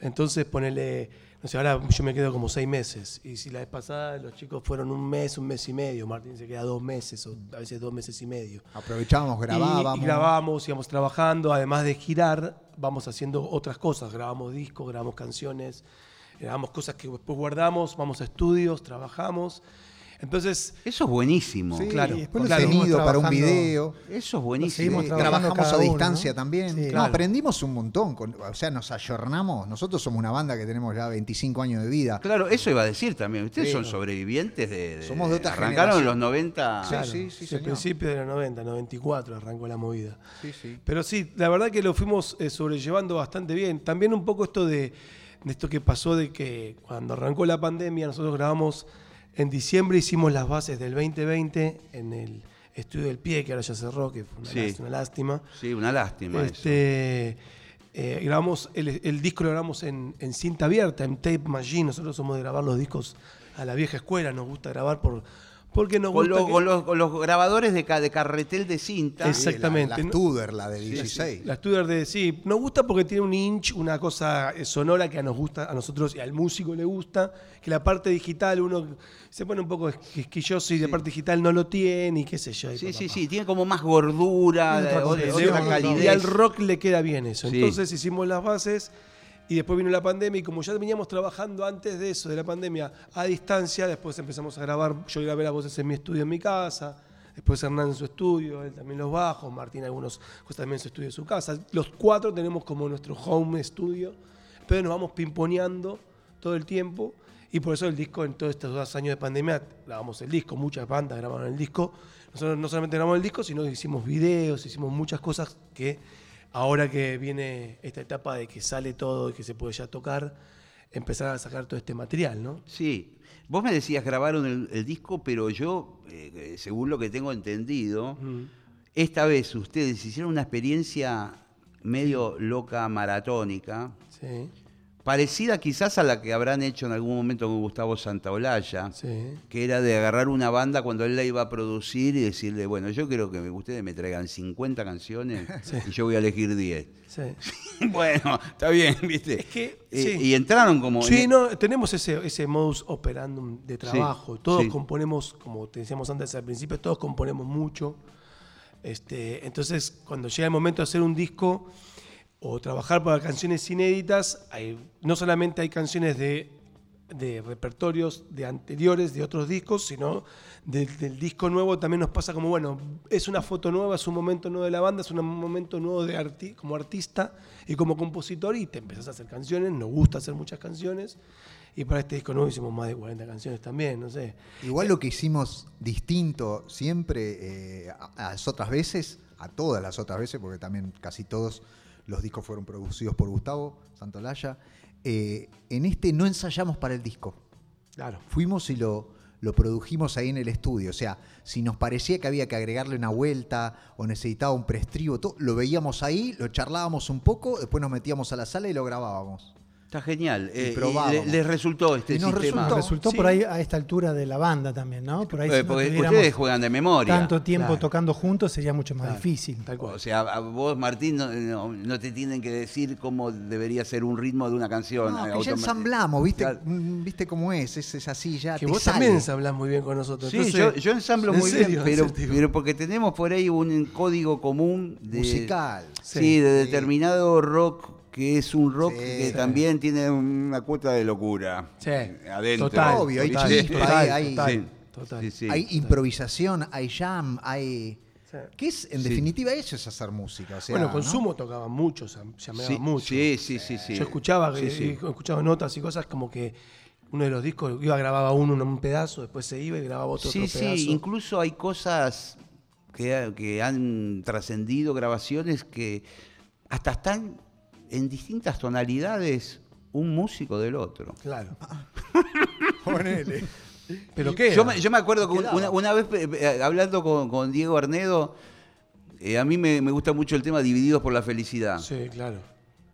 Entonces, ponele, no sé, ahora yo me quedo como seis meses. Y si la vez pasada los chicos fueron un mes, un mes y medio, Martín se queda dos meses, o a veces dos meses y medio. Aprovechábamos, Y- grabábamos. Y, grabamos, íbamos trabajando, además de girar, vamos haciendo otras cosas. Grabamos discos, grabamos canciones, grabamos cosas que después guardamos, vamos a estudios, trabajamos. Entonces, Eso es buenísimo. Sí, claro, después claro. para un video. Eso es buenísimo. Trabajamos a uno, distancia ¿no? también. Sí. No, Claro. aprendimos un montón. con- o sea, nos ayornamos. Nosotros somos una banda que tenemos ya 25 años de vida. Claro, eso iba a decir también. Ustedes Sí. son sobrevivientes de, Somos de otra Arrancaron en los 90. Sí, claro, sí, sí, al señor. principio de los 90, 94 arrancó la movida. Sí, sí. Pero sí, la verdad que lo fuimos eh, sobrellevando bastante bien. También un poco esto de, de esto que pasó de que cuando arrancó la pandemia, nosotros grabamos en diciembre, hicimos las bases del 2020 en el estudio del pie, que ahora ya cerró, que fue una, Sí. lás- una lástima. Sí, una lástima. Este, eh, grabamos el, el disco lo grabamos en, en cinta abierta, en tape machine. Nosotros somos de grabar los discos a la vieja escuela, nos gusta grabar por porque nos Con, gusta lo- que- con los, con los grabadores de, ca- de carretel de cinta. Exactamente, La, la ¿no? Tudor, la de 16. La Studer de sí, nos gusta porque tiene un inch, una cosa eh, sonora que a nos gusta, a nosotros y al músico le gusta, que la parte digital uno se pone un poco quisquilloso y la parte digital no lo tiene y qué sé yo. Sí, papá, sí, sí, tiene como más gordura, Le- otra le- calidez. Y al rock le queda bien eso. Sí. Entonces hicimos las bases y después vino la pandemia y como ya veníamos trabajando antes de eso, de la pandemia, a distancia, después empezamos a grabar, yo grabé las voces en mi estudio en mi casa, después Hernán en su estudio, él también los bajos, Martín algunos cosas también en su estudio en su casa. Los cuatro tenemos como nuestro home studio, pero nos vamos pimponeando todo el tiempo. Y por eso el disco, en todos estos dos años de pandemia, grabamos el disco, muchas bandas grabaron el disco. Nosotros no solamente grabamos el disco, sino hicimos videos, hicimos muchas cosas que ahora que viene esta etapa de que sale todo y que se puede ya tocar, empezar a sacar todo este material, ¿no? Sí. Vos me decías grabaron el, el disco, pero yo, eh, eh, según lo que tengo entendido, esta vez ustedes hicieron una experiencia medio loca maratónica, Sí, parecida quizás a la que habrán hecho en algún momento con Gustavo Santaolalla, sí. que era de agarrar una banda cuando él la iba a producir y decirle, bueno, yo quiero que ustedes me traigan 50 canciones <laughs> y yo voy a elegir 10. sí. <laughs> bueno, está bien, ¿viste? Es que, Eh, sí. Y entraron como... Sí, no, tenemos ese, ese modus operandum de trabajo. todos componemos, como te decíamos antes al principio, todos componemos mucho. Este, entonces, cuando llega el momento de hacer un disco o trabajar para canciones inéditas, hay- no solamente hay canciones de, de repertorios de anteriores, de otros discos, sino del, disco nuevo también nos pasa como, bueno, es una foto nueva, es un momento nuevo de la banda, es un momento nuevo de arti- como artista y como compositor y te empezás a hacer canciones, nos gusta hacer muchas canciones y para este disco nuevo hicimos más de 40 canciones también, no sé. Igual lo que hicimos distinto siempre eh, a las otras veces, a todas las otras veces, porque también casi todos los discos fueron producidos por Gustavo Santolaya, eh, en este no ensayamos para el disco. Claro. Fuimos y lo, lo produjimos ahí en el estudio. O sea, si nos parecía que había que agregarle una vuelta o necesitaba un preestribo, todo, lo veíamos ahí, lo charlábamos un poco, después nos metíamos a la sala y lo grabábamos. Está genial. Eh, y le- les resultó este Y nos sistema. resultó. Resultó sí. por ahí a esta altura de la banda también, ¿no? Por ahí Eh, si no porque tuviéramos ustedes juegan de memoria. tanto tiempo Claro. tocando juntos sería mucho más Claro, difícil. Tal cual. O sea, a vos, Martín, no, no- no te tienen que decir cómo debería ser un ritmo de una canción. No, eh, que ya ensamblamos, ¿viste? Claro. Mm, ¿Viste cómo es? Es, es así, ya que te vos sale. también hablás muy bien con nosotros. Sí, Entonces, yo, yo ensamblo ¿en muy serio? bien, En pero, <laughs> serio. pero porque tenemos por ahí un código común de, Musical. Sí, Sí. de determinado rock que es un rock Sí. que Sí. también tiene una cuota de locura Sí, adentro. total, Obvio, hay chispa, total, hay- total, Sí. total. Sí, sí. Hay improvisación, hay jam, hay... ¿Qué es? En Sí. definitiva eso es hacer música. o sea, bueno, ¿no? Consumo tocaba mucho, se llameaba Sí, mucho. sí, sí, sí, sí. Yo escuchaba, sí. escuchaba notas y cosas como que uno de los discos iba grababa uno en un pedazo, después se iba y grababa otro, Sí, otro pedazo. sí, incluso hay cosas que, que han trascendido, grabaciones que hasta están en distintas tonalidades un músico del otro. Claro. <laughs> Ponele. ¿Pero qué? Yo me, yo me acuerdo que una, una vez eh, eh, hablando con, con Diego Arnedo, eh, a mí me, me gusta mucho el tema Divididos por la Felicidad. Sí, claro.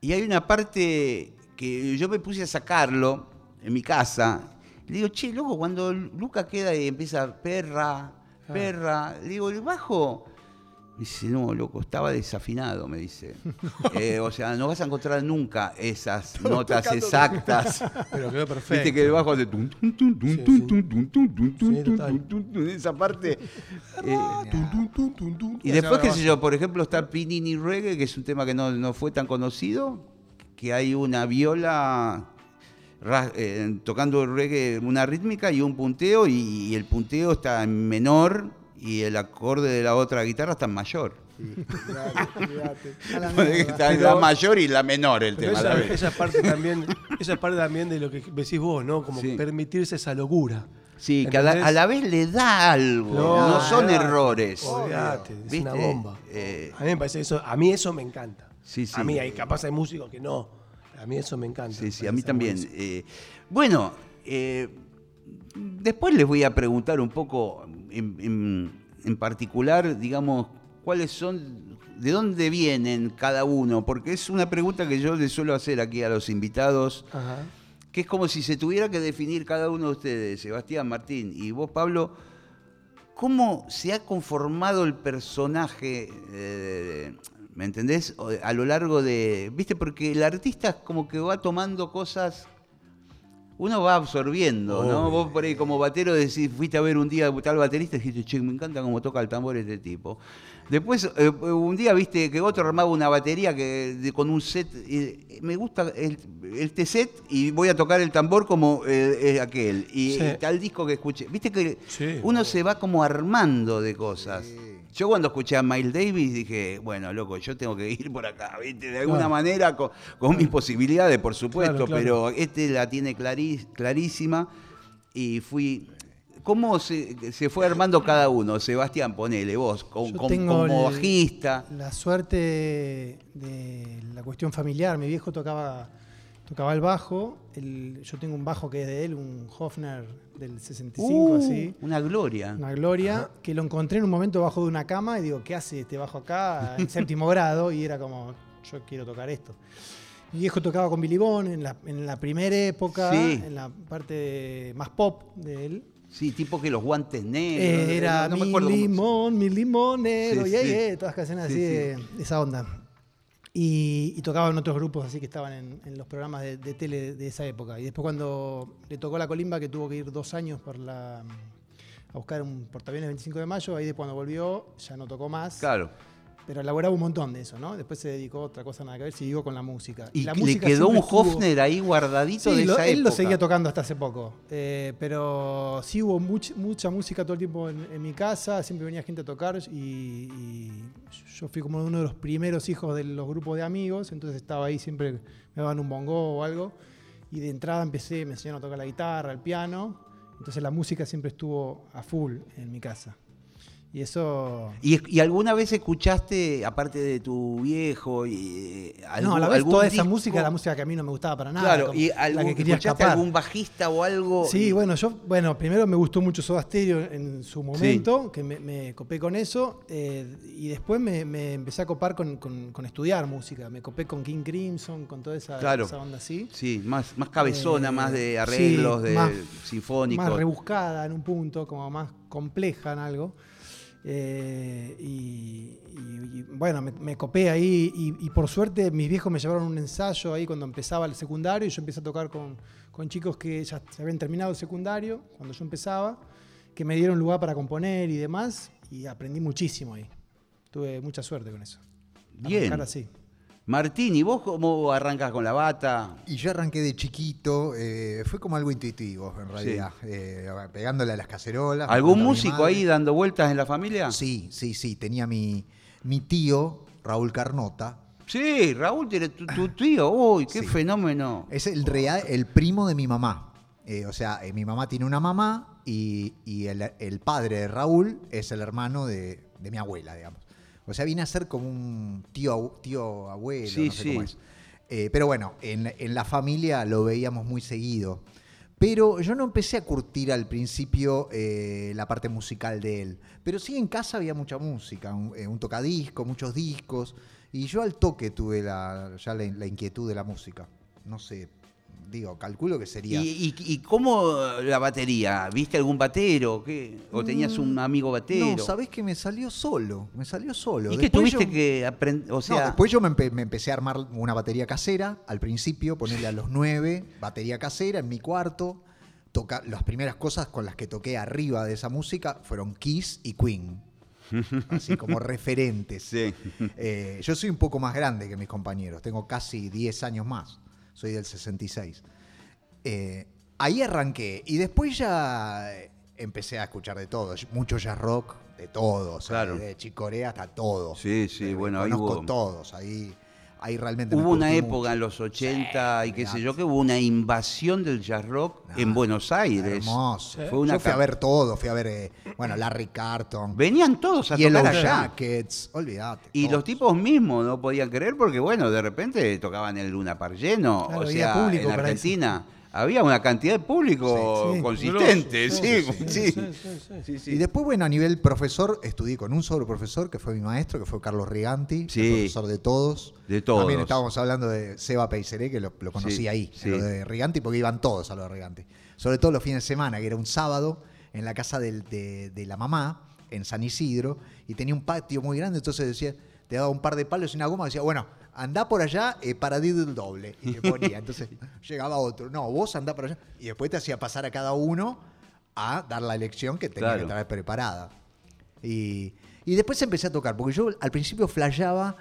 Y hay una parte que yo me puse a sacarlo en mi casa. Le digo, che, loco, cuando Luca queda y empieza perra, perra, le digo, el bajo. Me dice, no, loco, estaba desafinado, me dice. Eh, o sea, no vas a encontrar nunca esas notas exactas. Pero quedó perfecto. Viste que el bajo hace esa parte. eh, y después, qué sé yo, por ejemplo, está Pinini Reggae, que es un tema que no, no fue tan conocido, que hay una viola eh, tocando reggae, una rítmica y un punteo, y, y el punteo está en menor y el acorde de la otra guitarra está en mayor. A la está mayor y la menor el tema. esa, esa parte también, esa parte también de lo que decís vos, ¿no? Como Sí. permitirse esa locura. Sí, que a la, ¿Entendés? a la vez le da algo, No, no, son errores. Es ¿Viste? una bomba. Eh, a mí me parece eso, a mí eso me encanta. Sí, sí. A mí hay capaz hay músicos que no. A mí eso me encanta. Sí, sí, a mí también. Eh, bueno, eh, después les voy a preguntar un poco en, en- en particular, digamos, cuáles son, de dónde vienen cada uno, porque es una pregunta que yo les suelo hacer aquí a los invitados, Ajá. que es como si se tuviera que definir cada uno de ustedes, Sebastián, Martín y vos, Pablo, ¿cómo se ha conformado el personaje, eh, ¿me entendés? A lo largo de, viste, porque el artista es como que va tomando cosas, uno va absorbiendo, ¿no? Vos por ahí como batero decís, fuiste a ver un día tal baterista y dijiste, che, me encanta cómo toca el tambor este tipo. Después, eh, un día viste que otro armaba una batería que, de- con un set. y me gusta el- este set y voy a tocar el tambor como eh, eh, aquel. Y Sí. tal disco que escuché. Viste que Sí. uno se va como armando de cosas. Yo cuando escuché a Miles Davis dije, bueno, loco, yo tengo que ir por acá, ¿viste? De alguna Claro. manera, con, con mis posibilidades, por supuesto, Claro, claro. pero este la tiene clarí- clarísima y fui... ¿Cómo se, se fue armando cada uno? Sebastián, ponele vos, con- Yo con- tengo como bajista. La suerte de la cuestión familiar. Mi viejo tocaba, tocaba el bajo. el- yo tengo un bajo que es de él, un Hofner del 65, Uh, así. Una gloria. Una gloria, que lo encontré en un momento bajo de una cama y digo, ¿qué hace este bajo acá en <laughs> séptimo grado? Y era como, yo quiero tocar esto. Mi viejo tocaba con Billy Bond en la, en la primera época, Sí. en la parte más pop de él. Sí, tipo que los guantes negros. Eh, era no- no me mi cómo- limón, mi limonero, Sí, yeah, sí. yeah, todas canciones Sí, así sí. de, de esa onda. Y, y tocaba en otros grupos así que estaban en, en los programas de, de tele de esa época. Y después cuando le tocó la colimba, que tuvo que ir dos años por la, a buscar un portaaviones 25 de mayo, ahí de cuando volvió ya no tocó más. Claro. Pero elaboraba un montón de eso, ¿no? Después se dedicó a otra cosa nada que ver, siguió con la música. Y la le música quedó un estuvo- Hofner ahí guardadito Sí, de lo- esa él lo época. seguía tocando hasta hace poco. Eh, pero sí hubo much- mucha música todo el tiempo en, en mi casa, siempre venía gente a tocar y, y yo fui como uno de los primeros hijos de los grupos de amigos, entonces estaba ahí siempre, me daban un bongo o algo. Y de entrada empecé, me enseñaron a tocar la guitarra, el piano, entonces la música siempre estuvo a full en mi casa. Y eso... ¿Y, y alguna vez escuchaste, aparte de tu viejo, y, eh, algún- no, a la vez toda esa disco? música era música que a mí no me gustaba para nada. Claro, y la algún, que quería escuchaste escapar. algún bajista o algo. Sí, bueno, yo, bueno, primero me gustó mucho Soda Stereo en su momento, que me, me copé con eso, eh, y después me, me empecé a copar con, con- con estudiar música. Me copé con King Crimson, con toda esa, Claro. esa onda así. Sí, más, más cabezona, Eh, más de arreglos, sí, de más- sinfónicos. Más rebuscada en un punto, como más compleja en algo. Eh, y, y- y, bueno, me, me copé ahí y, y por suerte mis viejos me llevaron un ensayo ahí cuando empezaba el secundario y yo empecé a tocar con, con chicos que ya se habían terminado el secundario cuando yo empezaba, que me dieron lugar para componer y demás y aprendí muchísimo ahí. Tuve mucha suerte con eso. Bien. Así. Martín, ¿y vos cómo arrancas con la bata? Y yo arranqué de chiquito, eh, fue como algo intuitivo en realidad, eh, pegándole a las cacerolas. ¿Algún músico ahí dando vueltas en la familia? Sí, sí, sí, tenía mi, mi tío, Raúl Carnota, Sí, Raúl, tiene tu, tu tío. Uy, qué Sí. fenómeno. es el, real, el primo de mi mamá. Eh, o sea, mi mamá tiene una mamá y, y el, el padre de Raúl es el hermano de, de mi abuela, digamos. O sea, viene a ser como un tío, tío abuelo, Sí, no sé cómo es. Eh, pero bueno, en, en la familia lo veíamos muy seguido. Pero yo no empecé a curtir al principio eh, la parte musical de él. Pero sí en casa había mucha música, un, eh, un tocadisco, muchos discos. Y yo al toque tuve la, ya la, la inquietud de la música. No sé, digo, calculo que sería... ¿Y, y, y cómo la batería? ¿Viste algún batero? ¿Qué? ¿O tenías un amigo batero? Mm, No, sabés que me salió solo, me salió solo. ¿Y qué Después tuviste yo- que aprender? O No, sea, después yo me, empe- me empecé a armar una batería casera al principio, ponerle a los nueve, batería casera en mi cuarto. Toca, las primeras cosas con las que toqué arriba de esa música fueron Kiss y Queen. Así como <laughs> referentes. Sí. Eh, yo soy un poco más grande que mis compañeros, tengo casi 10 años más, soy del 66. Eh, ahí arranqué y después ya eh, empecé a escuchar de todo, mucho jazz rock, de todo, o sea, Claro. de Chicorea hasta todo. Sí, sí, Eh, bueno, ahí conozco hubo- todos, ahí, ahí realmente me hubo una época mucho. en los 80 y qué sé yo, que hubo una invasión del jazz rock Nah, en Buenos Aires. Hermoso. Fue una Yo fui a ver todo, fui a ver, eh, bueno, Larry Carton, Venían todos a Yellow tocar allá. Jackets, olvídate. Y todos. los tipos mismos no podían creer porque, bueno, de repente tocaban el Luna Par lleno. Claro, o sea, público en Argentina había una cantidad de público Sí, sí. consistente. Sí, sí, sí, sí, sí. Y después, bueno, a nivel profesor, estudié con un solo profesor, que fue mi maestro, que fue Carlos Riganti, Sí. el profesor de todos. De todos. También estábamos hablando de Seba Peiseré, que lo, lo conocí Sí, ahí, sí. lo de Riganti, porque iban todos a lo de Riganti. Sobre todo los fines de semana, que era un sábado, en la casa del- de, de la mamá, en San Isidro, y tenía un patio muy grande, entonces decía, te daba un par de palos y una goma, decía, bueno, andá por allá eh, para el doble. Y le ponía. Entonces <laughs> llegaba otro, no, vos andá por allá. Y después te hacía pasar a cada uno a dar la lección que tenía Claro. que traer preparada. Y, y después empecé a tocar, porque yo al principio flasheaba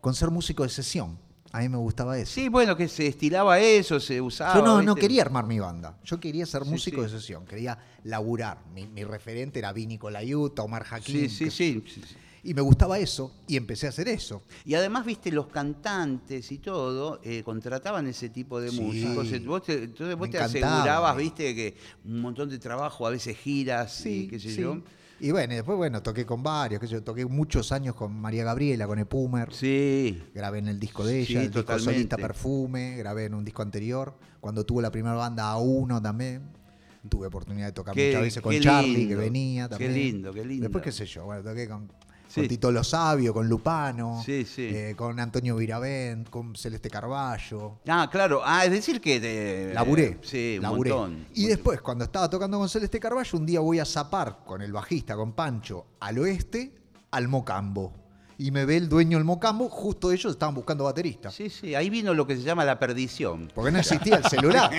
con ser músico de sesión. A mí me gustaba eso. Sí, bueno, que se estilaba eso, se usaba. yo no, no quería armar mi banda. Yo quería ser Sí, músico sí. de sesión, quería laburar. Mi, mi referente era Vini Colaiuta, Omar Jaquín. Sí, sí, sí. Y me gustaba eso y empecé a hacer eso. Y además, viste, los cantantes y todo eh, contrataban ese tipo de Sí. músicos. Vos te, entonces vos te asegurabas, viste, que un montón de trabajo, a veces giras y qué sé sí. yo. Y bueno, y después, bueno, toqué con varios, que yo toqué muchos años con María Gabriela, con Epumer. Sí. Grabé en el disco de ella, Sí, el disco solista Perfume, grabé en un disco anterior. Cuando tuvo la primera banda A1 también. Tuve oportunidad de tocar Qué- muchas veces con qué Charlie, que venía qué también. lindo, qué lindo. Después, qué sé yo, bueno, toqué con, Sí. con Tito Lo Sabio, con Lupano, Sí, sí. eh, con Antonio Viravent, con Celeste Carballo. Ah, claro. Ah, es decir que te, Laburé. Sí, un laburé. montón. Y después, cuando estaba tocando con Celeste Carballo, un día voy a zapar con el bajista, con Pancho, al oeste, al Mocambo. Y me ve el dueño del Mocambo, justo ellos estaban buscando baterista. Sí, sí, ahí vino lo que se llama la perdición. Porque no existía el celular.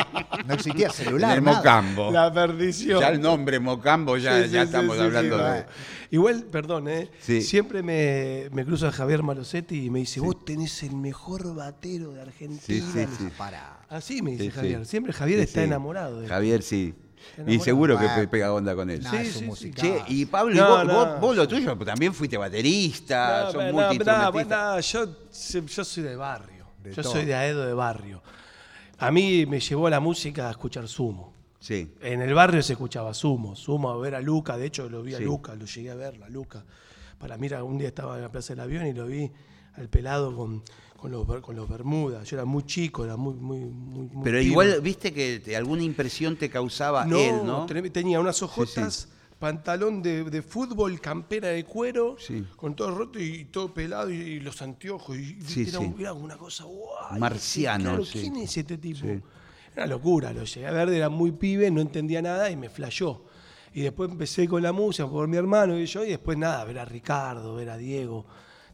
No existía el celular. En el nada. Mocambo. La perdición. Ya el nombre Mocambo, ya, Sí, sí, ya sí, estamos sí, hablando sí, de. Igual, perdón, ¿eh? Sí. Siempre me, me cruzo a Javier Malosetti y me dice, vos tenés el mejor batero de Argentina. Sí, sí, sí. Para. Así me dice Sí, sí. Javier. Siempre Javier Sí, está sí. enamorado de Javier, sí. Y seguro que pe- pega onda con él. Sí, es un sí, sí. musical. Che, y Pablo, y No, vos, no. vos- vos lo tuyo también fuiste baterista, No, sos no, multiinstrumentista. no, no, yo, yo soy de barrio. De yo todo. soy de Aedo de barrio. A mí me llevó la música a escuchar sumo. Sí. En el barrio se escuchaba Sumo, Sumo a ver a Luca, de hecho lo vi a Sí. Luca, lo llegué a ver, a Luca. Para mí, era- un día estaba en la Plaza del Avión y lo vi al pelado con, con los, con los Bermudas. Yo era muy chico, era muy, muy, muy, Pero igual, viste que te- alguna impresión te causaba no, él, ¿no? tenía unas hojotas, pantalón de, de fútbol, campera de cuero, Sí. con todo roto y todo pelado y, y los anteojos. Y, Sí, era, sí. era una cosa guay. Marciano, Claro. ¿Quién es este tipo? Era una locura, lo llegué a ver, era muy pibe, no entendía nada y me flashó. Y después empecé con la música, por mi hermano y yo, y después nada, ver a Ricardo, ver a Diego,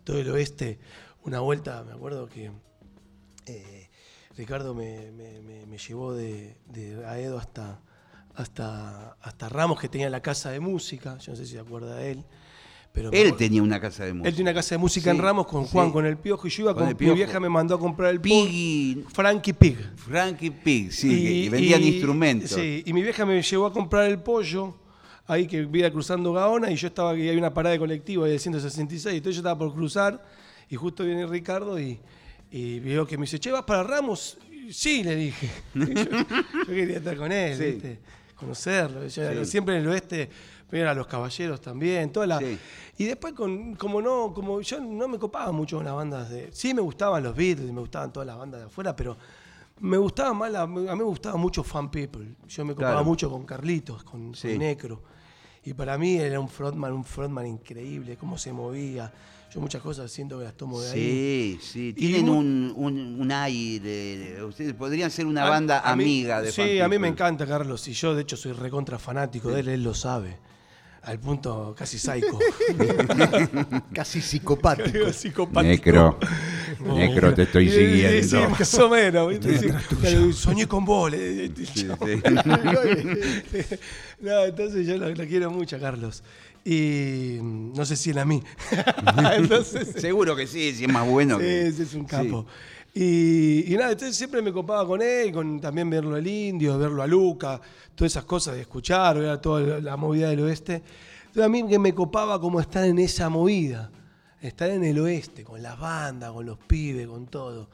todo el oeste. Una vuelta, me acuerdo que eh, Ricardo me, me- me- me llevó de, de Aedo hasta, hasta, hasta Ramos, que tenía la casa de música, yo no sé si se acuerda de él. Pero Él acuerdo- tenía una casa de música. él tenía una casa de música Sí, en Ramos con Juan, sí. con el Piojo, y yo iba Con con, el mi vieja me mandó a comprar el Piggy, Frankie Pig. Frankie Pig, sí, que vendían y- instrumentos. Sí, y mi vieja me llevó a comprar el pollo, ahí que iba cruzando Gaona, y yo estaba, que había una parada de colectivo ahí del 166, entonces yo estaba por cruzar, y justo viene Ricardo y, y veo que me dice, che, ¿vas para Ramos? Y Sí, le dije. <laughs> Yo, yo quería estar con él, Sí. ¿viste? conocerlo. Yo- Sí. Siempre en el oeste, pero a los caballeros también, toda la... Sí. Y después, con, como no, como yo no me copaba mucho con las bandas de. Sí me gustaban los Beatles, me gustaban todas las bandas de afuera, pero me gustaba más, la- a mí me gustaba mucho Fan People. Yo me copaba Claro. mucho con Carlitos, con, Sí. con Necro. Y para mí era un frontman, un frontman increíble, cómo se movía. Yo muchas cosas siento que las tomo de ahí. Sí, sí, tienen un, un, un aire. Ustedes podrían ser una A- banda a mí- amiga de Sí, a mí me encanta Carlos y yo de hecho soy recontra fanático de él, él lo sabe. Al punto casi psycho. <laughs> Casi psicopático. Psicopático. Necro, Necro, te estoy Sí, sí, Sí, siguiendo. más o menos. Sí, soñé con vos. le- le- Sí, sí. <laughs> no, entonces yo lo, lo quiero mucho Carlos. Y mm, no sé si él a mí. <laughs> <laughs> entonces, Seguro que sí, si es más bueno Sí, que. es un capo. Y, y nada, entonces siempre me copaba con él, con también verlo al indio, verlo a Luca, todas esas cosas de escuchar, ver toda la, la movida del oeste. Entonces a mí que me copaba como estar en esa movida, estar en el oeste, con las bandas, con los pibes, con todo.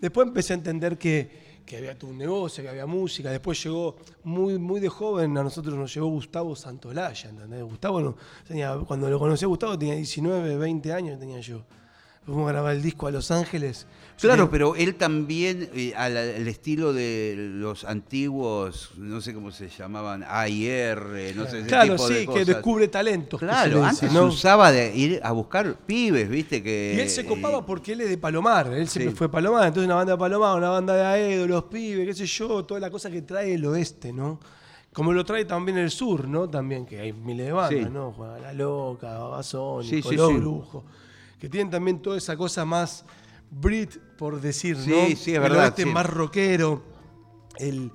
Después empecé a entender que, que había un negocio, que había música. Después llegó muy, muy de joven, a nosotros nos llegó Gustavo Santolaya, ¿entendés? Gustavo, no- tenía- cuando lo conocí a Gustavo tenía 19, 20 años tenía yo. Fuimos a grabar el disco a Los Ángeles. Claro, Sí. pero él también, eh, al, al estilo de los antiguos, no sé cómo se llamaban, AIR, no sé, ese Claro, tipo de sí, que cosas. descubre talentos. que Claro, le dice, antes ¿no? se usaba de ir a buscar pibes, viste que. Y él se copaba porque él es de Palomar, él siempre Sí. fue Palomar, entonces una banda de Palomar, una banda de Aedo, los pibes, qué sé yo, toda la cosa que trae el oeste, ¿no? Como lo trae también el sur, ¿no? También, que hay miles de bandas, Sí. ¿no? Juan La Loca, Babasón, Sí, sí. Brujo, que tienen también toda esa cosa más Brit, por decir, Sí, ¿no? sí, es el verdad, oeste sí. más rockero, el,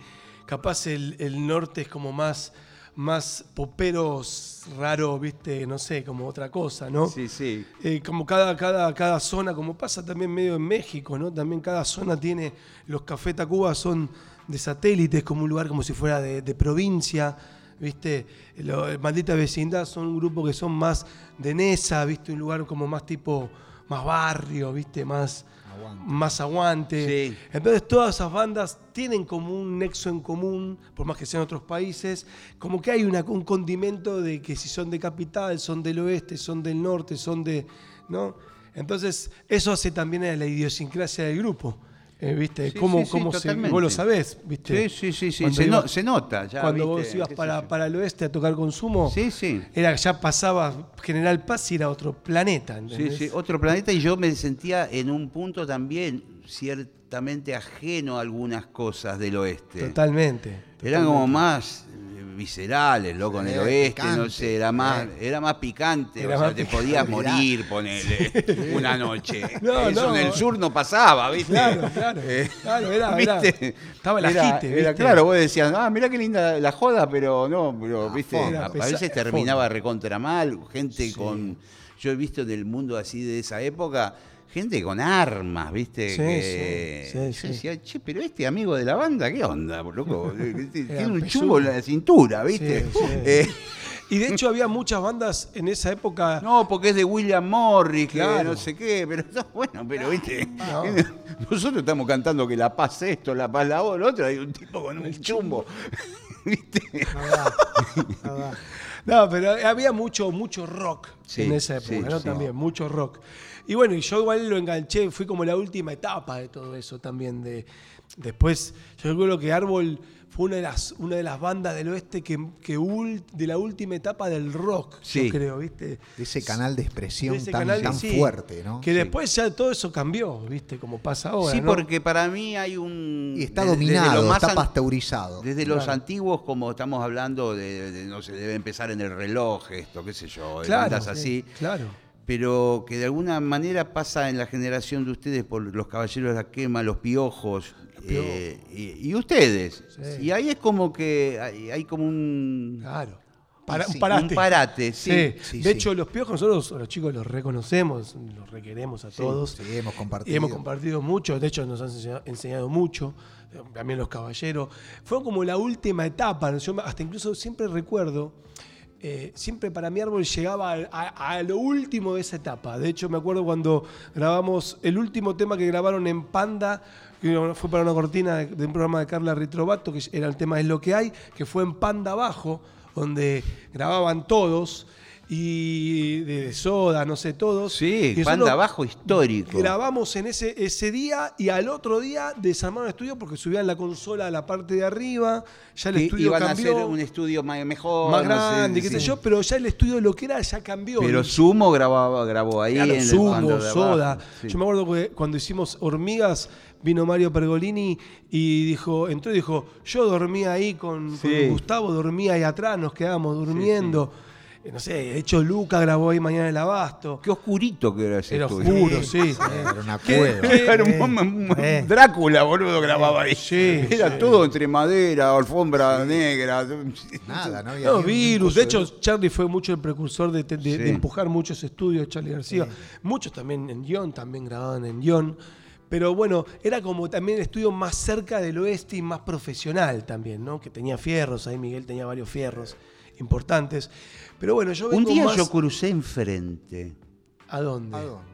capaz el, el norte es como más, más poperos raro, ¿viste? No sé, como otra cosa, ¿no? Sí, sí. Eh, como cada, cada, cada zona, como pasa también medio en México, ¿no? También cada zona tiene, los Café Tacuba son de satélites, como un lugar como si fuera de, de provincia, ¿viste? Lo- Maldita Vecindad son un grupo que son más de Nesa, ¿viste? Un lugar como más tipo, más barrio, ¿viste? Más más aguante. Sí. Entonces todas esas bandas tienen como un nexo en común, por más que sean otros países, como que hay una, un condimento de que si son de capital, son del oeste, son del norte, son de... ¿no? Entonces eso hace también a la idiosincrasia del grupo. Eh, ¿Viste? Sí, ¿Cómo, sí, sí, cómo se, totalmente. vos lo sabés, ¿viste? Sí, sí, sí, Se, no- se nota ya. cuando ¿viste? vos ibas ¿Qué sé para, para el oeste a tocar consumo, Sí, sí. era ya pasaba General Paz y era otro planeta. Sí, ¿entendés? sí, otro planeta y yo me sentía en un punto también ciertamente ajeno a algunas cosas del oeste. Totalmente. Eran como más viscerales, loco, en el oeste, no sé, era más, Eh. era más picante, Era o sea, te podías morir, ponele, <laughs> una noche. No, Eso no. en el sur no pasaba, ¿viste? Claro, claro. Eh, Claro, era, era- ¿viste? estaba el era ¿viste? claro, vos decías, ah, mirá qué linda la joda, pero no, pero, viste, Era a, veces terminaba recontra mal, gente con, yo he visto del mundo así de esa época, gente con armas, viste, Sí, que sí, sí, yo sí. decía, che, pero este amigo de la banda, ¿qué onda, loco? <laughs> Tiene Eran un pesudos. chumbo en la cintura, viste. <laughs> Eh, Y de hecho había muchas bandas en esa época. no, porque es de William Morris, que Claro. no sé qué, pero no, bueno, pero viste, No. <laughs> nosotros estamos cantando que la paz esto, la paz la otra, hay un tipo con un chumbo. No da, no. No, pero había mucho, mucho rock Sí, en esa época, sí, ¿no? sí. También, mucho rock. Y bueno, y yo igual lo enganché, fui como la última etapa de todo eso también. De, después, yo recuerdo que Árbol fue una de las, una de las bandas del oeste que, que ul- de la última etapa del rock, Sí. yo creo, ¿viste? De ese canal de expresión De ese tan, canal, tan sí, fuerte, ¿no? Que Sí. después ya todo eso cambió, ¿viste? Como pasa ahora. Sí, ¿no? porque para mí hay un... Y está desde dominado, más está an- pasteurizado. Desde los antiguos, como estamos hablando, de, de- no sé, debe empezar en el reloj esto, qué sé yo, de Claro, bandas así. Claro. Pero que de alguna manera pasa en la generación de ustedes por los caballeros de la quema, los piojos, eh, y, y ustedes. Sí. Y ahí es como que hay, hay como un, Claro. Para- sí, un parate. un parate, sí. Sí, Sí, de sí. hecho los piojos nosotros los chicos los reconocemos, los requeremos a todos. Sí, hemos compartido. Y hemos compartido mucho, de hecho nos han enseñado, enseñado mucho, también los caballeros. Fue como la última etapa, ¿no? yo hasta incluso siempre recuerdo, eh, siempre para mi árbol llegaba a, lo último de esa etapa. De hecho me acuerdo cuando grabamos el último tema que grabaron en Panda, fue para una cortina de, un programa de Carla Ritrovato, que era el tema Es lo que hay, que fue en Panda Abajo, donde grababan todos. Y de, soda, no sé, todos. Sí, Y banda bajo histórico. Grabamos en ese, ese día y al otro día desarmaron el estudio porque subían la consola a la parte de arriba, ya el Que estudio iban cambió, a hacer un estudio mejor. más no sé, grande, qué sé yo, pero ya el estudio lo que era ya cambió. Pero Sumo grababa, grabó ahí. Claro, en Sumo, soda. sí. Yo me acuerdo que cuando hicimos Hormigas, vino Mario Pergolini y dijo, entró y dijo, yo dormía ahí con. Gustavo, dormía ahí atrás, nos quedábamos durmiendo. No sé, de hecho Luca grabó ahí Mañana el Abasto. Qué oscurito que era ese Era estudio. oscuro, sí. Era una ¿Qué- cueva. Era un- un- Eh. Drácula, boludo, grababa ahí. Sí, Era sí. todo entre madera, alfombra negra. Nada, no había No, virus. De hecho, Charlie fue mucho el precursor de, de- de Sí. empujar muchos estudios, Charlie García. Muchos también en guion, también grababan en guion. Pero bueno, era como también el estudio más cerca del oeste y más profesional también, ¿no? Que tenía fierros, ahí Miguel tenía varios fierros importantes. Pero bueno, yo Un vengo día más... yo crucé enfrente. ¿A dónde? ¿A dónde?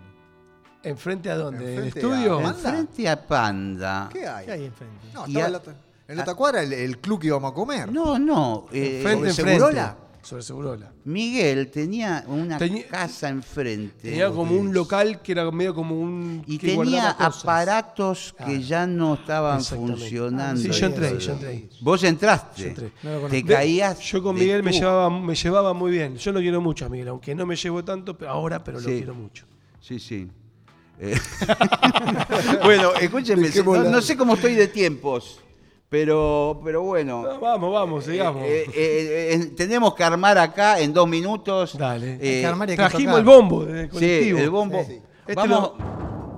¿Enfrente a dónde? ¿Del Enfrente estudio? a-. Enfrente a Panda. ¿Qué hay? ¿Qué hay enfrente? No, estaba a- en la en la cuadra el, el club que íbamos a comer. No, no. eh, Enfrente, ¿sobre enfrente. Segurola? Sobre Segurola. Miguel tenía una Tenía- casa enfrente. Tenía como un local que era medio como un... y que tenía guardaba cosas. aparatos que Claro. ya no estaban Exactamente. funcionando. Sí, yo entré, yo entré ahí. Vos entraste. Yo entré. No lo Te conozco. caías. Yo con de Miguel me tu- llevaba, me llevaba muy bien. Yo lo quiero mucho a Miguel, aunque no me llevo tanto pero ahora, pero lo Sí. quiero mucho. Sí, sí. Eh, <laughs> bueno, escúchenme, no, no sé cómo estoy de tiempos, pero, pero bueno. No, vamos, vamos, sigamos. Eh, eh, eh, eh, tenemos que armar acá en dos minutos. Dale. eh, Hay que armar y hay que Trajimos tocar. el bombo del sí, colectivo. el bombo. Sí, sí. Este Vamos,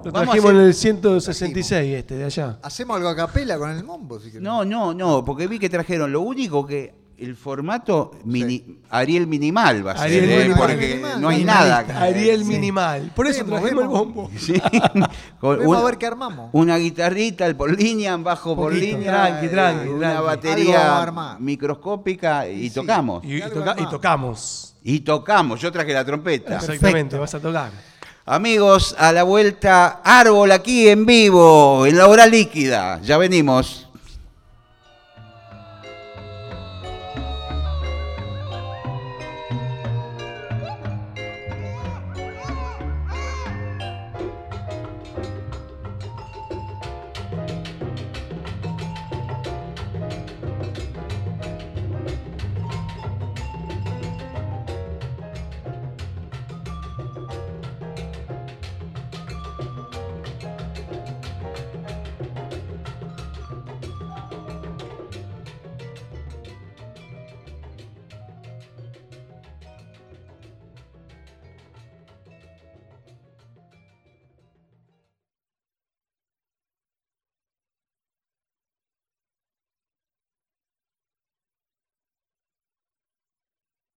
lo, trajimos hacer- en el 166, este, de allá. Hacemos algo a capela con el mombo. Si querés. No, no, no, porque vi que trajeron. Lo único que el formato mini- Ariel minimal va a ser, Ariel eh, minimal. porque minimal. no hay Minimalista. nada acá. Ariel sí. Minimal. Por eso Vemos, trajimos el bombo. Sí. <laughs> Un- a ver qué armamos. Una guitarrita el por línea, un bajo por línea, tranqui, eh, tranqui, una tranqui. Batería microscópica y tocamos. Y, y algo toca- y armado. tocamos. Y tocamos, yo traje la trompeta. Exactamente, vas a tocar. Amigos, a la vuelta, árbol aquí en vivo, en la hora líquida. Ya venimos.